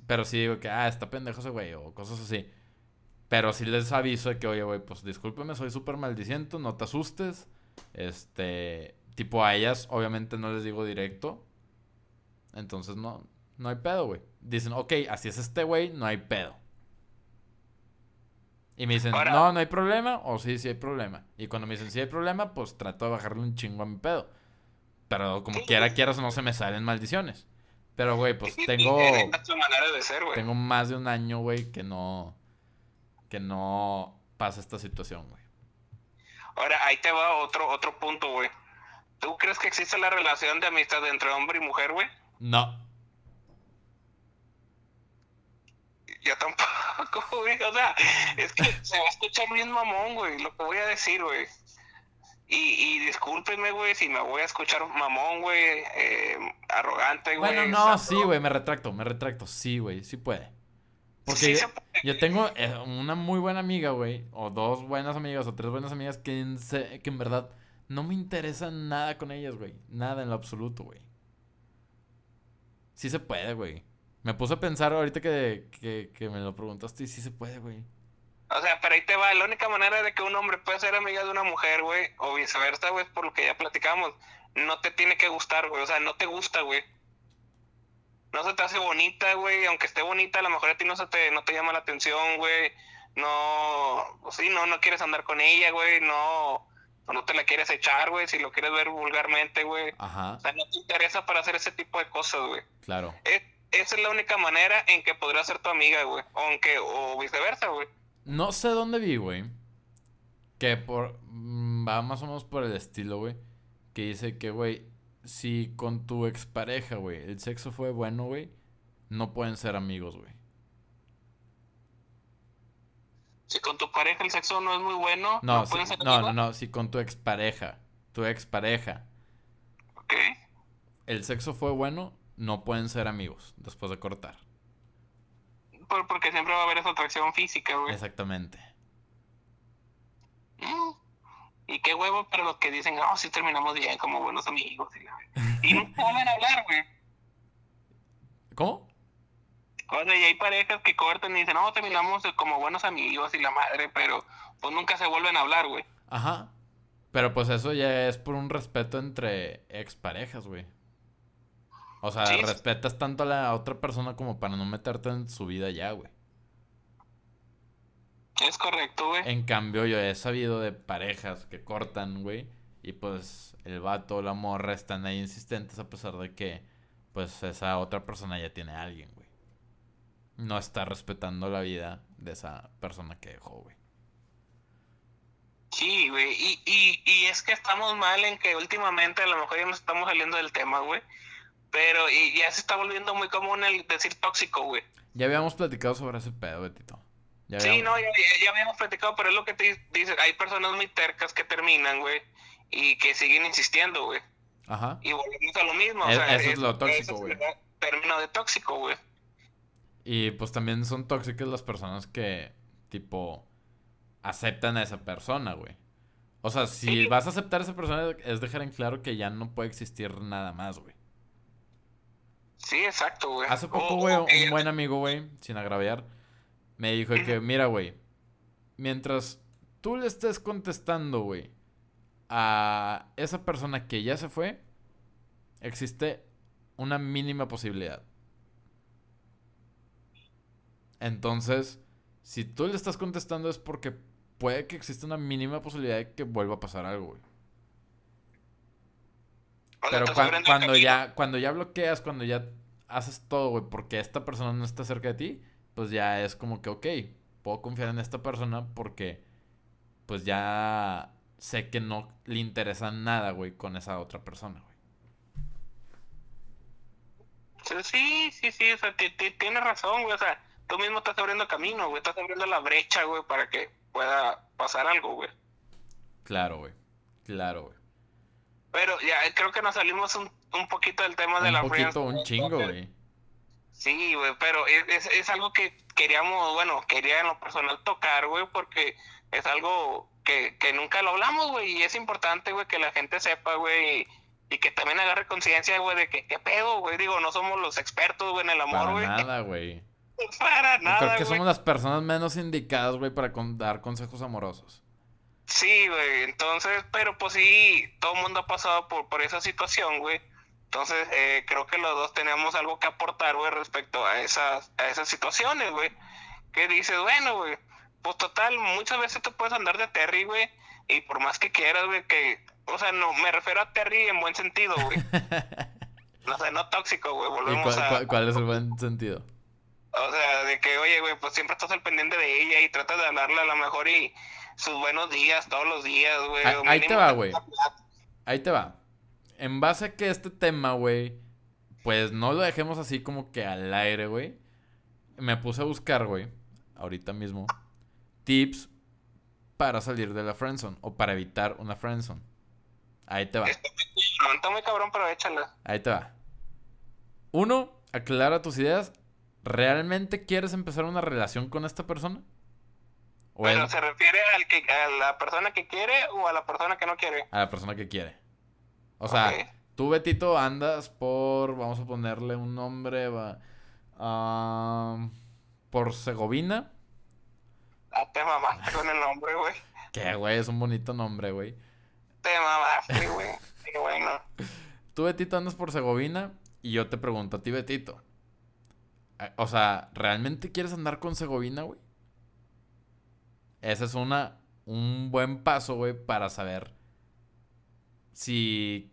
Speaker 3: pero sí digo que, ah, está pendejo ese güey, o cosas así. Pero sí les aviso de que, oye, güey, pues discúlpeme, soy súper maldiciento, no te asustes. Este, tipo a ellas, obviamente no les digo directo. Entonces no, no hay pedo, güey. Dicen, ok, así es este güey, no hay pedo. Y me dicen, no, no hay problema, o sí, sí hay problema. Y cuando me dicen, sí hay problema, pues trato de bajarle un chingo a mi pedo. Pero como quiera, quieras, no se me salen maldiciones. Pero, güey, pues tengo.
Speaker 2: Manera de ser, güey.
Speaker 3: Tengo más de un año, güey, que no. Que no pasa esta situación, güey.
Speaker 2: Ahora, ahí te va otro, otro punto, güey. ¿Tú crees que existe la relación de amistad entre hombre y mujer, güey?
Speaker 3: No.
Speaker 2: Yo tampoco, güey. O sea, es que se va a escuchar bien mamón, güey, lo que voy a decir, güey. Y, y discúlpeme, güey, si me voy a escuchar mamón, güey, eh, arrogante, güey.
Speaker 3: Bueno, no, sí, güey, me retracto, me retracto. Sí, güey, sí puede. Porque
Speaker 2: Sí
Speaker 3: yo,
Speaker 2: se puede.
Speaker 3: yo tengo eh, una muy buena amiga, güey, o dos buenas amigas, o tres buenas amigas que en, que en verdad no me interesa nada con ellas, güey. Nada en lo absoluto, güey. Sí se puede, güey. Me puse a pensar ahorita que, que, que me lo preguntaste y sí se puede, güey.
Speaker 2: O sea, pero ahí te va. La única manera de que un hombre pueda ser amiga de una mujer, güey, o viceversa, güey, es por lo que ya platicamos. No te tiene que gustar, güey. O sea, no te gusta, güey. No se te hace bonita, güey. Aunque esté bonita, a lo mejor a ti no se te, no te llama la atención, güey. No, pues sí, no, no quieres andar con ella, güey. No, no te la quieres echar, güey. Si lo quieres ver vulgarmente, güey.
Speaker 3: Ajá,
Speaker 2: O sea, no te interesa para hacer ese tipo de cosas, güey.
Speaker 3: claro.
Speaker 2: Es- esa es la única manera en que podría ser tu amiga, güey. Aunque, o viceversa, güey.
Speaker 3: No sé dónde vi, güey. Que por. mm, Va más o menos por el estilo, güey. Que dice que, güey, si con tu expareja, güey, el sexo fue bueno, güey, no pueden ser amigos, güey.
Speaker 2: Si con tu pareja el sexo no es muy bueno,
Speaker 3: No,
Speaker 2: no,
Speaker 3: si-
Speaker 2: pueden ser
Speaker 3: no, no, no, si con tu expareja, tu expareja,
Speaker 2: Ok.
Speaker 3: el sexo fue bueno, no pueden ser amigos después de cortar.
Speaker 2: Por- porque siempre va a haber esa atracción física, güey.
Speaker 3: Exactamente.
Speaker 2: Mm. Y qué huevo para los que dicen, oh, sí terminamos bien como buenos amigos. Y, no vuelven a hablar, güey.
Speaker 3: ¿Cómo?
Speaker 2: O sea, y hay parejas que cortan y dicen, no, terminamos como buenos amigos y la madre, pero pues nunca se vuelven a hablar, güey.
Speaker 3: Ajá. Pero pues eso ya es por un respeto entre exparejas, güey. O sea,
Speaker 2: Sí,
Speaker 3: respetas tanto a la otra persona como para no meterte en su vida ya, güey.
Speaker 2: Es correcto, güey.
Speaker 3: En cambio, yo he sabido de parejas que cortan, güey. Y pues el vato o la morra están ahí insistentes a pesar de que, pues, esa otra persona ya tiene a alguien, güey. No está respetando la vida de esa persona que dejó, güey.
Speaker 2: Sí, güey. Y, y, y es que estamos mal en que últimamente a lo mejor ya nos estamos saliendo del tema, güey. Pero y ya se está volviendo muy común el decir tóxico, güey.
Speaker 3: Ya habíamos platicado sobre ese pedo, Betito. Ya
Speaker 2: Sí,
Speaker 3: habíamos-
Speaker 2: no, ya, habíamos platicado, pero es lo que te dice. Hay personas muy tercas que terminan, güey, y que siguen insistiendo, güey.
Speaker 3: Ajá.
Speaker 2: Y volvemos a lo mismo. o
Speaker 3: Es-
Speaker 2: sea,
Speaker 3: eso es lo tóxico,
Speaker 2: es
Speaker 3: güey.
Speaker 2: el término de tóxico, güey.
Speaker 3: Y pues también son tóxicas las personas que, tipo, aceptan a esa persona, güey. O sea, si
Speaker 2: Sí.
Speaker 3: vas a aceptar a esa persona, es dejar en claro que ya no puede existir nada más, güey.
Speaker 2: Sí, exacto, güey.
Speaker 3: Hace poco, güey, un buen amigo, güey, sin agraviar, me dijo que, mira, güey, mientras tú le estés contestando, güey, a esa persona que ya se fue, existe una mínima posibilidad. Entonces, si tú le estás contestando es porque puede que exista una mínima posibilidad de que vuelva a pasar algo, güey. Pero cuan- cuando ya, cuando ya bloqueas, cuando ya haces todo, güey, porque esta persona no está cerca de ti, pues ya es como que, ok, puedo confiar en esta persona porque, pues ya sé que no le interesa nada, güey, con esa otra persona, güey.
Speaker 2: Sí, sí, sí, o sea, ti- ti- tienes razón, güey. O sea, tú mismo estás abriendo camino, güey. Estás abriendo la brecha, güey, para que pueda pasar algo, güey.
Speaker 3: Claro, güey. Claro, güey.
Speaker 2: Pero ya creo que nos salimos un, un poquito del tema de
Speaker 3: Un
Speaker 2: la
Speaker 3: poquito, un chingo, güey.
Speaker 2: Sí, güey, pero es, es, algo que queríamos, bueno, quería en lo personal tocar, güey, porque es algo que, que nunca lo hablamos, güey, y es importante, güey, que la gente sepa, güey, y, y que también agarre conciencia, güey, de que qué pedo, güey, digo, no somos los expertos, güey, en el amor,
Speaker 3: Para
Speaker 2: güey.
Speaker 3: nada, güey.
Speaker 2: Para nada,
Speaker 3: Creo que somos las personas menos indicadas, güey, para con- dar consejos amorosos.
Speaker 2: Sí, güey, entonces, pero pues sí, todo el mundo ha pasado por, por esa situación, güey. Entonces, eh, creo que los dos teníamos algo que aportar, güey, respecto a esas, a esas situaciones, güey. Que dices, bueno, güey, pues total, muchas veces te puedes andar de Terry, güey, y por más que quieras, güey, que, o sea, no, me refiero a Terry en buen sentido, güey. no sé, no tóxico, güey,
Speaker 3: ¿Y
Speaker 2: volvemos
Speaker 3: cuál,
Speaker 2: a...
Speaker 3: cuál- cuál es el buen sentido?
Speaker 2: O sea, de que, oye, güey, pues siempre estás al pendiente de ella y tratas de hablarle a lo mejor y sus buenos días todos los días, güey.
Speaker 3: Ahí-
Speaker 2: o
Speaker 3: ahí te va, güey. Ahí te va. En base a que este tema, güey, pues no lo dejemos así como que al aire, güey. Me puse a buscar, güey, ahorita mismo, tips para salir de la friendzone o para evitar una friendzone. Ahí te va.
Speaker 2: Está muy cabrón, pero échala.
Speaker 3: Ahí te va. Uno, aclara tus ideas. ¿Realmente quieres empezar una relación con esta persona? ¿O
Speaker 2: Pero
Speaker 3: es
Speaker 2: se refiere al que, a la persona que quiere o a la persona que no quiere.
Speaker 3: a la persona que quiere? O sea, tú, Betito, andas por, vamos a ponerle un nombre, va, por Segovina.
Speaker 2: Ah, te mamaste con el nombre, güey.
Speaker 3: Que, güey, es un bonito nombre, güey.
Speaker 2: Te mamaste, güey. Qué bueno.
Speaker 3: Tú, Betito, andas por Segovina y yo te pregunto a ti, Betito. eh, O sea, ¿realmente quieres andar con Segovina, güey? Ese es una, un buen paso, güey, para saber si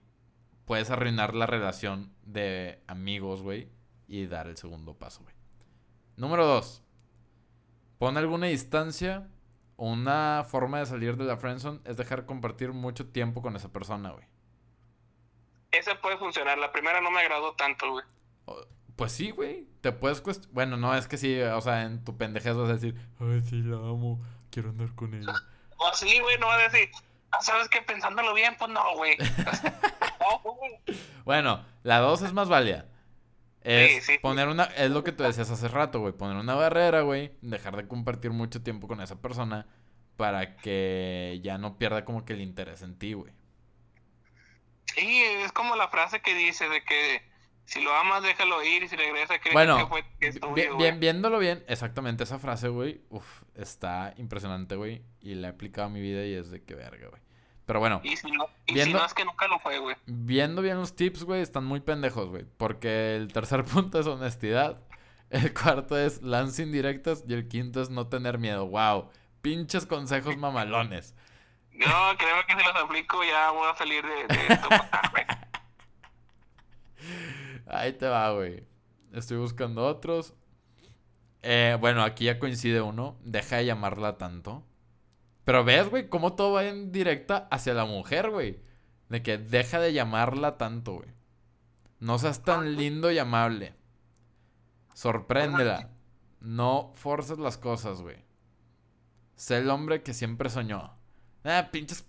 Speaker 3: puedes arruinar la relación de amigos, güey, y dar el segundo paso, güey. Número dos. Pon alguna distancia o una forma de salir de la friendzone es dejar compartir mucho tiempo con esa persona, güey.
Speaker 2: Esa puede funcionar. La primera no me agradó tanto, güey.
Speaker 3: Pues sí, güey. Te puedes cuest- Bueno, no, es que sí, o sea, en tu pendejez vas a decir, ay, sí, la amo, quiero andar con ella.
Speaker 2: O sí, güey, no va a decir, ah, ¿sabes qué? Pensándolo bien, pues no, güey. no, güey.
Speaker 3: Bueno, la dos es más válida. Es
Speaker 2: Sí, sí.
Speaker 3: poner una, es lo que tú decías hace rato, güey, poner una barrera, güey, dejar de compartir mucho tiempo con esa persona para que ya no pierda como que el interés en ti, güey.
Speaker 2: Sí, es como la frase que dice de que si lo amas, déjalo ir y si regresa, cree
Speaker 3: Bueno,
Speaker 2: que fue que es tuyo,
Speaker 3: bien- viéndolo bien, exactamente esa frase, güey, uf, está impresionante, güey, y la he aplicado a mi vida y es de que verga, güey. Pero bueno,
Speaker 2: Y si no, y si
Speaker 3: Viendo-
Speaker 2: no es que nunca lo fue, güey.
Speaker 3: Viendo bien los tips, güey, están muy pendejos, güey. Porque el tercer punto es honestidad. El cuarto es lance indirectas. Y el quinto es no tener miedo. Wow. Pinches consejos mamalones.
Speaker 2: No, créeme que si los aplico ya voy a salir de, de esto.
Speaker 3: Ahí te va, güey. Estoy buscando otros. Eh, bueno, aquí ya coincide uno. Deja de llamarla tanto. Pero ves, güey, cómo todo va en directa hacia la mujer, güey. De que deja de llamarla tanto, güey. No seas tan lindo y amable. Sorpréndela. No forces las cosas, güey. Sé el hombre que siempre soñó. Ah, pinches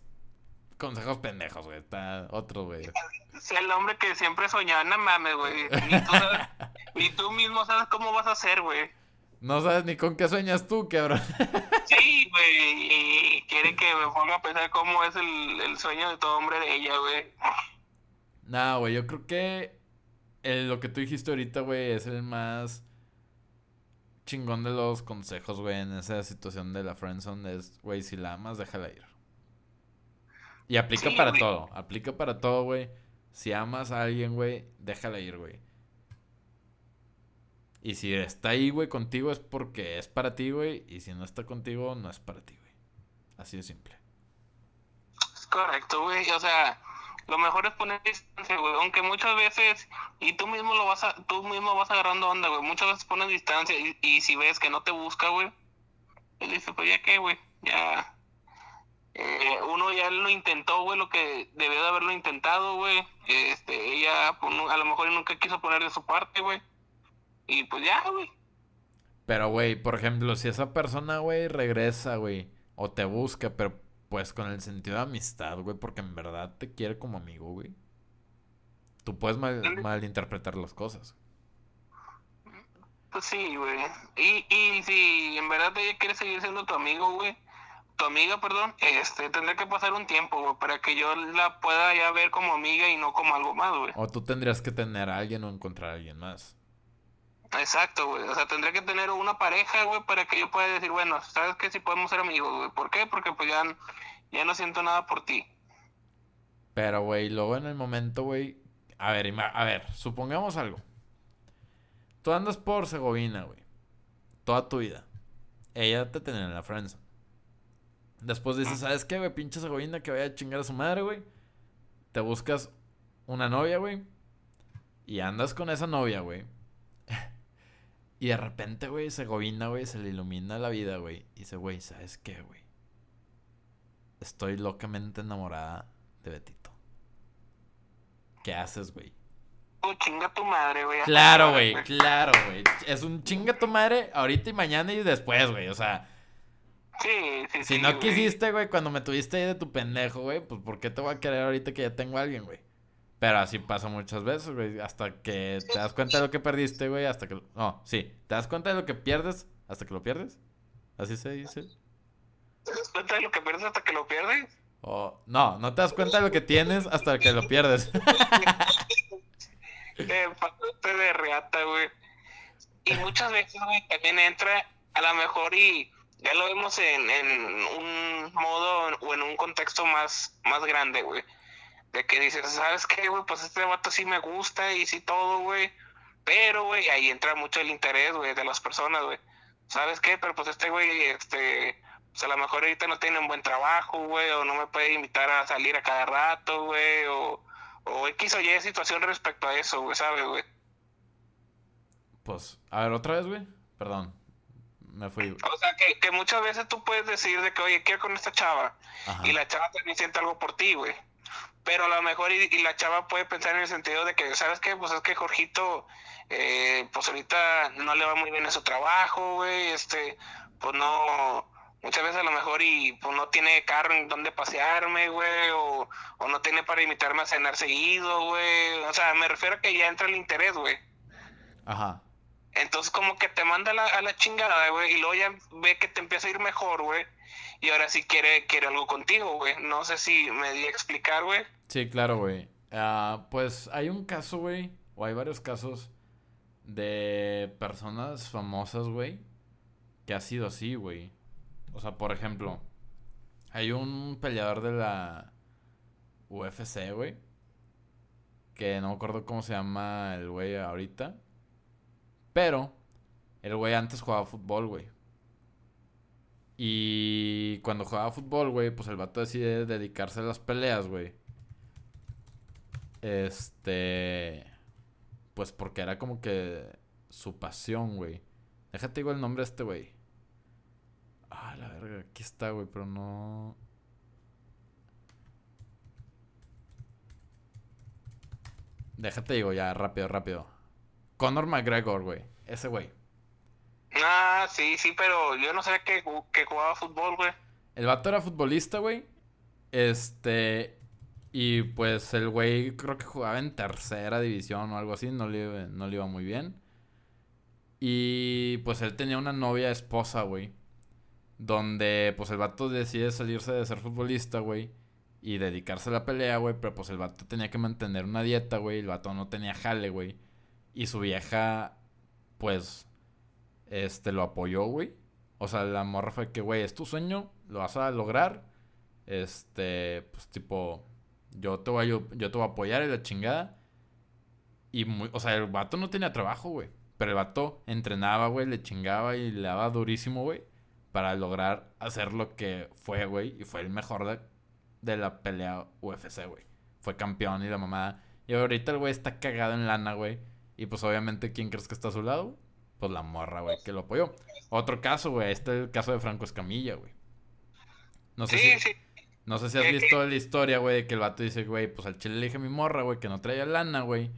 Speaker 3: consejos pendejos, güey. Está otro, güey.
Speaker 2: Sé el hombre que siempre soñaba, no mames, güey. Ni tú, sabes- ni tú mismo sabes cómo vas a hacer, güey.
Speaker 3: No sabes ni con qué sueñas tú, cabrón.
Speaker 2: Sí, güey, y quiere que me ponga a pensar cómo es el, el sueño de todo hombre de ella, güey.
Speaker 3: Nah, güey, yo creo que el- lo que tú dijiste ahorita, güey, es el más chingón de los consejos, güey, en esa situación de la friendzone. Es, güey, si la amas, déjala ir. Y aplica
Speaker 2: Sí,
Speaker 3: para todo, aplica para todo, güey. Si amas a alguien, güey, déjala ir, güey. Y si está ahí, güey, contigo es porque es para ti, güey. Y si no está contigo, no es para ti, güey. Así de simple.
Speaker 2: Es correcto, güey. O sea, lo mejor es poner distancia, güey. Aunque muchas veces, y tú mismo lo vas a, tú mismo vas agarrando onda, güey. Muchas veces pones distancia y, y si ves que no te busca, güey, él dice, pues ya qué, güey, ya. Eh, uno ya lo intentó, güey, lo que debió de haberlo intentado, güey. Este, ella pues, a lo mejor nunca quiso poner de su parte, güey. Y pues ya, güey.
Speaker 3: Pero, güey, por ejemplo, si esa persona, güey, regresa, güey, o te busca, pero pues con el sentido de amistad, güey, porque en verdad te quiere como amigo, güey. Tú puedes mal, malinterpretar las cosas.
Speaker 2: Pues sí, güey. Y, y si en verdad ella quiere seguir siendo tu amigo, güey, tu amiga, perdón, este, tendrá que pasar un tiempo, güey, para que yo la pueda ya ver como amiga y no como algo más, güey.
Speaker 3: O tú tendrías que tener a alguien o encontrar a alguien más.
Speaker 2: Exacto, güey. O sea, tendría que tener una pareja, güey, para que yo pueda decir, bueno, ¿sabes qué? Si podemos ser amigos, güey. ¿Por qué? Porque pues ya, ya no siento nada por ti.
Speaker 3: Pero, güey, luego en el momento, güey. A ver, a ver, supongamos algo. Tú andas por Segovina, güey. Toda tu vida. Ella te tenía en la friendzone. Después dices, ¿sabes qué, güey? Pinche Segovina que vaya a chingar a su madre, güey. Te buscas una novia, güey. Y andas con esa novia, güey. Y de repente, güey, se gobina, güey, se le ilumina la vida, güey. Y dice, güey, ¿sabes qué, güey? Estoy locamente enamorada de Betito. ¿Qué haces, güey?
Speaker 2: Oh, chinga tu madre, güey.
Speaker 3: Claro, güey, claro, güey. Es un chinga tu madre ahorita y mañana y después, güey. O sea,
Speaker 2: Sí, sí,
Speaker 3: si
Speaker 2: sí,
Speaker 3: no quisiste, güey, cuando me tuviste ahí de tu pendejo, güey, pues ¿por qué te voy a querer ahorita que ya tengo a alguien, güey? Pero así pasa muchas veces, güey. Hasta que te das cuenta de lo que perdiste, güey. Hasta que. No, sí. Te das cuenta de lo que pierdes hasta que lo pierdes. Así se dice.
Speaker 2: ¿Te das cuenta de lo que pierdes hasta que lo pierdes?
Speaker 3: O. No, no te das cuenta de lo que tienes hasta que lo pierdes.
Speaker 2: Eh, pasaste de reata, güey. Y muchas veces, güey, también entra a lo mejor y ya lo vemos en, en un modo o en un contexto más, más grande, güey. De que dices, ¿sabes qué, güey? Pues este vato sí me gusta y sí todo, güey. Pero, güey, ahí entra mucho el interés, güey, de las personas, güey. ¿Sabes qué? Pero pues este güey, este, pues a lo mejor ahorita no tiene un buen trabajo, güey, o no me puede invitar a salir a cada rato, güey, o, o X o Y situación respecto a eso, güey, ¿sabes, güey?
Speaker 3: Pues, a ver, otra vez, güey. Perdón. Me fui.
Speaker 2: O sea, que, que muchas veces tú puedes decir de que, oye, quiero con esta chava,
Speaker 3: Ajá.
Speaker 2: y la chava también siente algo por ti, güey. Pero a lo mejor y, la chava puede pensar en el sentido de que, ¿sabes qué? Pues es que Jorgito, eh, pues ahorita no le va muy bien en su trabajo, güey, este, pues no, muchas veces a lo mejor y pues no tiene carro en donde pasearme, güey, o, o no tiene para invitarme a cenar seguido, güey. O sea, me refiero a que ya entra el interés, güey.
Speaker 3: Ajá.
Speaker 2: Entonces como que te manda la, a la chingada, güey, y luego ya ve que te empieza a ir mejor, güey. Y ahora sí quiere, quiere algo contigo, güey. No sé si me di a explicar, güey.
Speaker 3: Sí, claro, güey. Ah, pues hay un caso, güey, o hay varios casos de personas famosas, güey, que ha sido así, güey. O sea, por ejemplo, hay un peleador de la UFC, güey, que no me acuerdo cómo se llama el güey ahorita, pero el güey antes jugaba fútbol, güey. Y cuando jugaba fútbol, güey, pues el vato decide dedicarse a las peleas, güey. Este. Pues porque era como que su pasión, güey. Déjate digo el nombre de este güey. Ah, la verga, aquí está, güey, pero no. Déjate digo ya, rápido, rápido. Conor McGregor, güey. Ese güey.
Speaker 2: Ah, sí, sí, pero yo no sabía que, que jugaba fútbol, güey.
Speaker 3: El vato era futbolista, güey. Este. Y pues el güey creo que jugaba en tercera división o algo así. No le, no le iba muy bien. Y pues él tenía una novia esposa, güey. Donde pues el vato decide salirse de ser futbolista, güey. Y dedicarse a la pelea, güey. Pero pues el vato tenía que mantener una dieta, güey. El vato no tenía jale, güey. Y su vieja, pues, este, lo apoyó, güey. O sea, la morra fue que, güey, es tu sueño, lo vas a lograr. Este, pues tipo, yo te voy a, yo te voy a apoyar y la chingada. Y, muy, o sea, el vato no tenía trabajo, güey. Pero el vato entrenaba, güey, le chingaba y le daba durísimo, güey. Para lograr hacer lo que fue, güey. Y fue el mejor de, de la pelea UFC, güey. Fue campeón y la mamada. Y ahorita el güey está cagado en lana, güey. Y pues obviamente, ¿quién crees que está a su lado? Pues la morra, güey, que lo apoyó. Otro caso, güey. Este es el caso de Franco Escamilla, güey. No sé
Speaker 2: Sí,
Speaker 3: si,
Speaker 2: sí.
Speaker 3: no sé si has
Speaker 2: ¿Qué-
Speaker 3: visto la historia, güey, de que el vato dice, güey, pues al chile le dije a mi morra, güey, que no traía lana, güey.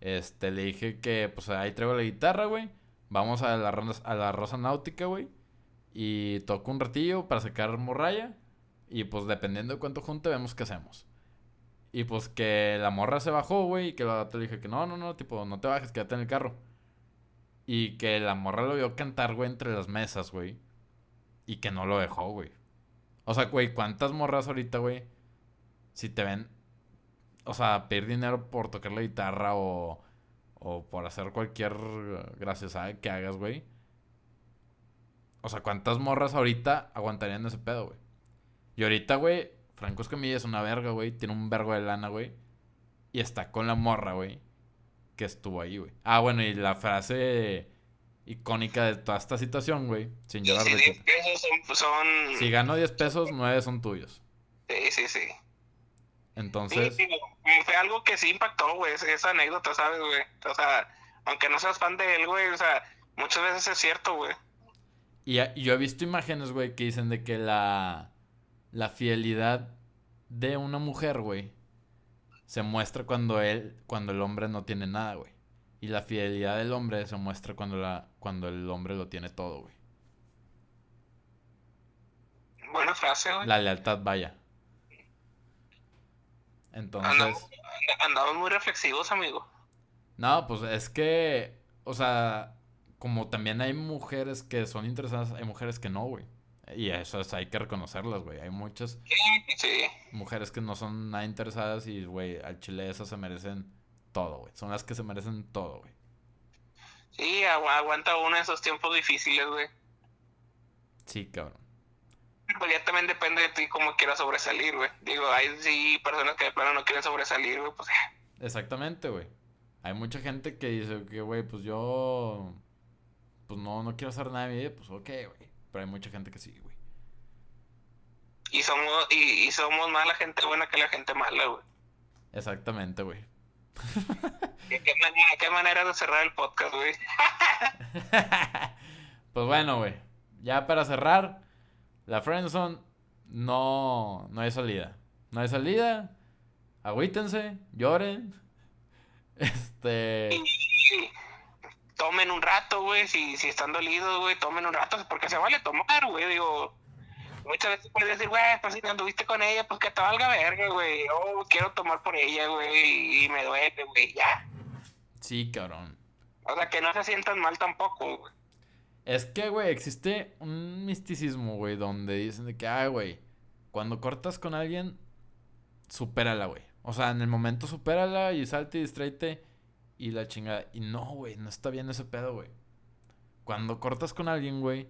Speaker 3: Este, le dije que, pues ahí traigo la guitarra, güey. Vamos a la, a la Rosa Náutica, güey. Y toco un ratillo para sacar morralla. Y pues dependiendo de cuánto junte, vemos qué hacemos. Y pues que la morra se bajó, güey. Y que el vato dije que no, no, no, tipo, no te bajes, quédate en el carro. Y que la morra lo vio cantar, güey, entre las mesas, güey. Y que no lo dejó, güey. O sea, güey, ¿cuántas morras ahorita, güey? Si te ven, o sea, pedir dinero por tocar la guitarra o, o por hacer cualquier graciosa que hagas, güey. O sea, ¿cuántas morras ahorita aguantarían ese pedo, güey? Y ahorita, güey, Franco Escamilla es una verga, güey. Tiene un vergo de lana, güey. Y está con la morra, güey. Que estuvo ahí, güey. Ah, bueno, y la frase icónica de toda esta situación, güey. Sin llorar
Speaker 2: Sí,
Speaker 3: de
Speaker 2: sí,
Speaker 3: chiste.
Speaker 2: esos son, son-
Speaker 3: Si gano 10 pesos, 9 son tuyos.
Speaker 2: Sí, sí, sí.
Speaker 3: Entonces,
Speaker 2: Sí, sí, fue algo que sí impactó, güey, esa anécdota, ¿sabes, güey? O sea, aunque no seas fan de él, güey, o sea, muchas veces es cierto, güey.
Speaker 3: y yo he visto imágenes, güey, que dicen de que la, la fidelidad de una mujer, güey, se muestra cuando él, cuando el hombre no tiene nada, güey. Y la fidelidad del hombre se muestra cuando, la, cuando el hombre lo tiene todo, güey.
Speaker 2: Buena frase, güey.
Speaker 3: La lealtad, vaya. Entonces,
Speaker 2: Andamos, andamos muy reflexivos, amigo.
Speaker 3: no, pues es que, o sea, como también hay mujeres que son interesadas, hay mujeres que no, güey. Y eso es- hay que reconocerlas, güey. Hay muchas
Speaker 2: Sí,
Speaker 3: mujeres que no son nada interesadas y, güey, al chile esas se merecen todo, güey. Son las que se merecen todo, güey.
Speaker 2: sí, agu- aguanta uno en esos tiempos difíciles, güey.
Speaker 3: Sí, cabrón.
Speaker 2: Pues ya también depende de ti cómo quieras sobresalir, güey. Digo, hay sí personas que de plano no quieren sobresalir, güey, pues
Speaker 3: Exactamente, güey. Hay mucha gente que dice que, güey, pues yo. Pues no, no quiero hacer nada de mi vida, pues ok, güey. Pero hay mucha gente que sí, güey.
Speaker 2: y somos y, y somos más la gente buena que la gente mala, güey.
Speaker 3: Exactamente, güey.
Speaker 2: ¿Qué, qué manera, qué manera de cerrar el podcast, güey.
Speaker 3: pues bueno, güey. Ya para cerrar, la Friendzone no, no hay salida. No hay salida. Agüítense, lloren. Este.
Speaker 2: Tomen un rato, güey, si, si están dolidos, güey, tomen un rato, porque se vale tomar, güey, digo, muchas veces puedes decir, güey, pues si no anduviste con ella, pues que te valga verga, güey, yo quiero tomar por ella, güey, y me duele, güey, ya,
Speaker 3: Sí, cabrón.
Speaker 2: o sea, que no se sientan mal tampoco, güey.
Speaker 3: Es que, güey, existe un misticismo, güey, donde dicen de que, ah, güey, cuando cortas con alguien, supérala, güey. O sea, en el momento supérala y salte y distráete y la chingada. Y no, güey, no está bien ese pedo, güey. Cuando cortas con alguien, güey,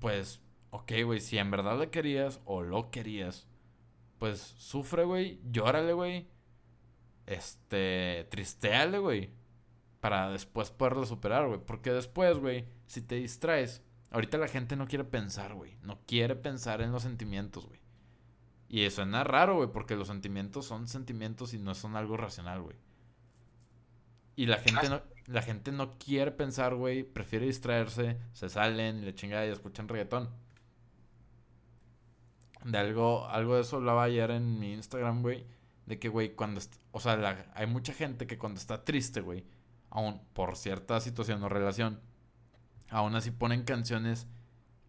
Speaker 3: pues, ok, güey, si en verdad le querías o lo querías, pues sufre, güey, llórale, güey. Este, tristéale, güey para después poderlo superar, güey. Porque después, güey, si te distraes, ahorita la gente no quiere pensar, güey. No quiere pensar en los sentimientos, güey. Y suena raro, güey, porque los sentimientos son sentimientos y no son algo racional, güey. Y la gente no, la gente no quiere pensar, güey, prefiere distraerse, se salen y le chingada y escuchan reggaetón. De algo, algo de eso hablaba ayer en mi Instagram, güey. De que, güey, cuando... O sea, la- hay mucha gente que cuando está triste, güey, aún por cierta situación o relación, aún así ponen canciones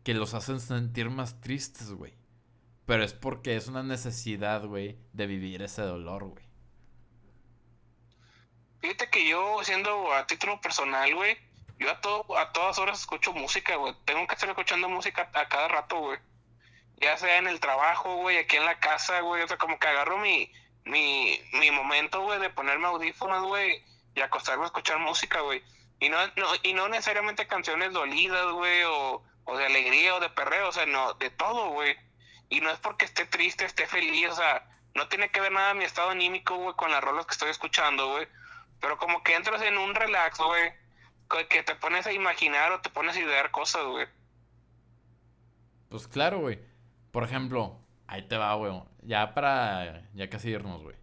Speaker 3: que los hacen sentir más tristes, güey. Pero es porque es una necesidad, güey, de vivir ese dolor, güey.
Speaker 2: Fíjate que yo, siendo a título personal, güey, yo a, todo, a todas horas escucho música, güey. Tengo que estar escuchando música a cada rato, güey. Ya sea en el trabajo, güey, aquí en la casa, güey. O sea, como que agarro mi, mi, mi momento, güey, de ponerme audífonos, güey, y acostarme a escuchar música, güey. Y no, no, y no necesariamente canciones dolidas, güey, o, o de alegría o de perreo, o sea, no, de todo, güey. Y no es porque esté triste, esté feliz, o sea, no tiene que ver nada mi estado anímico, güey, con las rolas que estoy escuchando, güey. Pero como que entras en un relax, güey, que te pones a imaginar o te pones a idear cosas, güey.
Speaker 3: Pues claro, güey. Por ejemplo, ahí te va, güey. Ya para ya casi irnos, güey.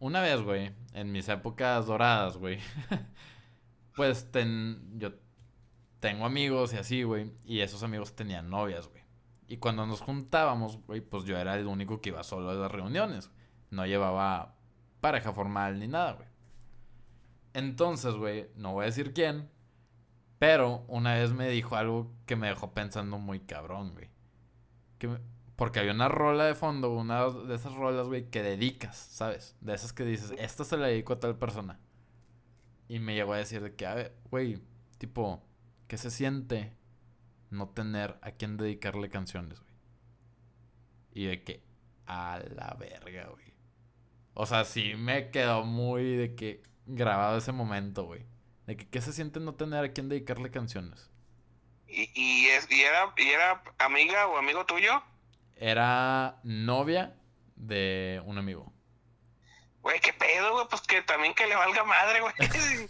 Speaker 3: Una vez, güey, en mis épocas doradas, güey. pues ten, yo tengo amigos y así, güey. Y esos amigos tenían novias, güey. Y cuando nos juntábamos, güey, pues yo era el único que iba solo a las reuniones. No llevaba pareja formal ni nada, güey. Entonces, güey, no voy a decir quién. Pero una vez me dijo algo que me dejó pensando muy cabrón, güey. Que me- Porque había una rola de fondo, una de esas rolas, güey, que dedicas, ¿sabes? De esas que dices, esta se la dedico a tal persona. Y me llegó a decir de que, a ver, güey, tipo, ¿qué se siente no tener a quien dedicarle canciones, güey? Y de que, a la verga, güey. O sea, sí me quedó muy de que grabado ese momento, güey. De que, ¿qué se siente no tener a quien dedicarle canciones?
Speaker 2: Y, y, es, y, era, y era amiga o amigo tuyo.
Speaker 3: Era novia de un amigo.
Speaker 2: Güey, qué pedo, güey, pues que también que le valga madre, güey.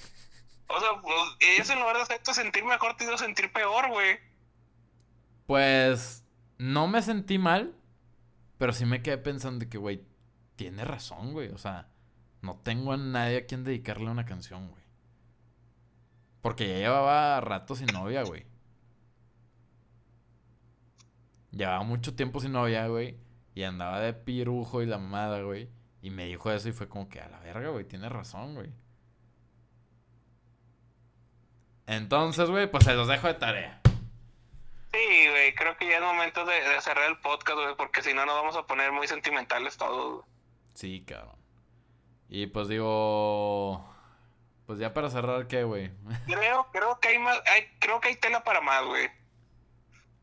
Speaker 2: o sea, pues, eso en lugar de hacerte sentir mejor, te hizo sentir peor, güey.
Speaker 3: Pues no me sentí mal, pero sí me quedé pensando de que, güey, tiene razón, güey. O sea, no tengo a nadie a quien dedicarle una canción, güey. Porque ya llevaba rato sin novia, güey. Llevaba mucho tiempo sin novia, güey. Y andaba de pirujo y la mamada, güey. Y me dijo eso y fue como que a la verga, güey. Tiene razón, güey. Entonces, güey, pues se los dejo de tarea.
Speaker 2: Sí, güey, creo que ya es momento de, de cerrar el podcast, güey, porque si no nos vamos a poner muy sentimentales todos. güey.
Speaker 3: Sí, cabrón. Y pues digo. Pues ya para cerrar, ¿qué, güey?
Speaker 2: Creo, creo que hay más, hay, creo que hay tela para más, güey.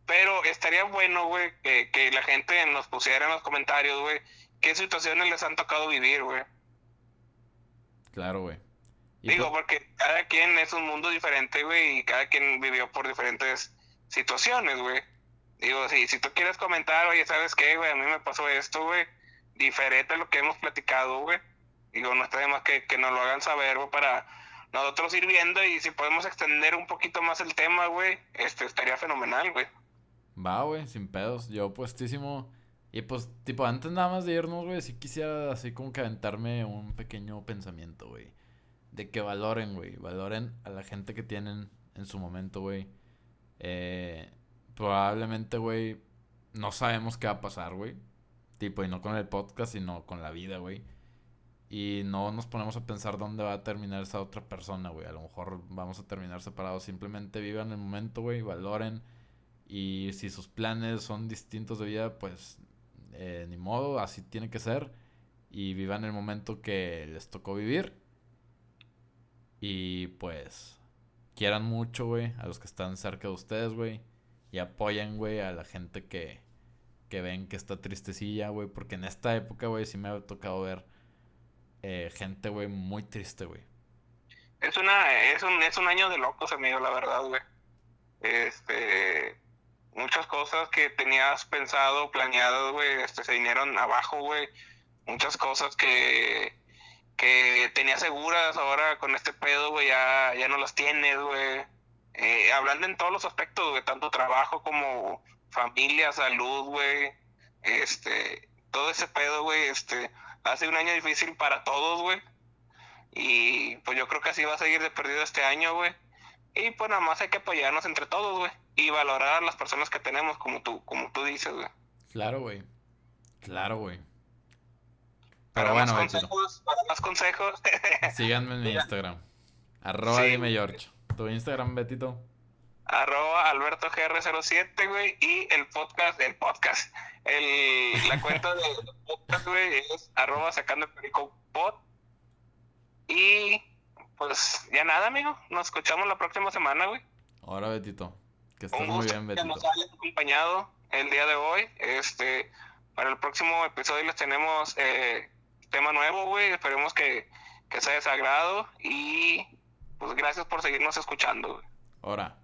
Speaker 2: Pero estaría bueno, güey, que, que la gente nos pusiera en los comentarios, güey, qué situaciones les han tocado vivir, güey.
Speaker 3: Claro, güey.
Speaker 2: Digo,
Speaker 3: pues-
Speaker 2: porque cada quien es un mundo diferente, güey, y cada quien vivió por diferentes situaciones, güey. Digo, si, si tú quieres comentar, oye, ¿sabes qué, güey? A mí me pasó esto, güey. Diferente a lo que hemos platicado, güey. Digo, no está de más que, que nos lo hagan saber, güey, para nosotros ir viendo y si podemos extender un poquito más el tema, güey, este estaría fenomenal, güey.
Speaker 3: Va, güey, sin pedos. Yo puestísimo. Y pues, tipo, antes nada más de irnos, güey, sí quisiera así como que aventarme un pequeño pensamiento, güey. De que valoren, güey. Valoren a la gente que tienen en su momento, güey. Eh, probablemente, güey, no sabemos qué va a pasar, güey. Tipo, y no con el podcast, sino con la vida, güey. Y no nos ponemos a pensar dónde va a terminar esa otra persona, güey. A lo mejor vamos a terminar separados. Simplemente vivan el momento, güey. Valoren. Y si sus planes son distintos de vida, pues eh, ni modo, así tiene que ser. Y vivan el momento que les tocó vivir. Y pues quieran mucho, güey, a los que están cerca de ustedes, güey. Y apoyen, güey, a la gente que, que ven que está tristecilla, güey. Porque en esta época, güey, sí me ha tocado ver eh, gente, güey, muy triste, güey.
Speaker 2: Es una, es un, es un año de locos, amigo, la verdad, güey. Este, muchas cosas que tenías pensado, planeado, güey, este, se vinieron abajo, güey. Muchas cosas que, que tenías seguras ahora con este pedo, güey, ya, ya no las tienes, güey. Eh, hablando en todos los aspectos, güey, tanto trabajo como familia, salud, güey. Este, todo ese pedo, güey, este, hace un año difícil para todos, güey. Y pues yo creo que así va a seguir de perdido este año, güey. Y pues nada más hay que apoyarnos entre todos, güey. Y valorar a las personas que tenemos, como tú, como tú dices, güey.
Speaker 3: Claro, güey. Claro, güey.
Speaker 2: Para
Speaker 3: Pero
Speaker 2: más
Speaker 3: bueno, Betito,
Speaker 2: consejos, para más consejos.
Speaker 3: síganme en mi Instagram. Arroba
Speaker 2: Sí.
Speaker 3: dime George. Tu Instagram, Betito.
Speaker 2: Arroba Alberto GR07, güey, y el podcast, el podcast, el, la cuenta del podcast, güey, es arroba sacando el perico pod. Y pues ya nada, amigo, nos escuchamos la próxima semana, güey.
Speaker 3: Ahora, Betito. Que estés
Speaker 2: Un
Speaker 3: muy bien,
Speaker 2: que
Speaker 3: Betito.
Speaker 2: nos hayan acompañado el día de hoy. Este, para el próximo episodio les tenemos eh, tema nuevo, güey. Esperemos que, que sea de su agrado y pues gracias por seguirnos escuchando, güey.
Speaker 3: Ahora.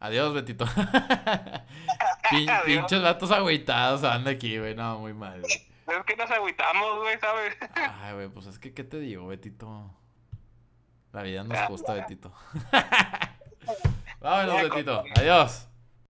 Speaker 3: Adiós, Betito. Pin-
Speaker 2: Adiós.
Speaker 3: pinches vatos agüitados anda aquí, güey. No, muy mal, güey.
Speaker 2: Es que nos agüitamos, güey, ¿sabes?
Speaker 3: Ay, güey, pues es que, ¿qué te digo, Betito? La vida no es justa, Betito. Vámonos, Betito. Adiós.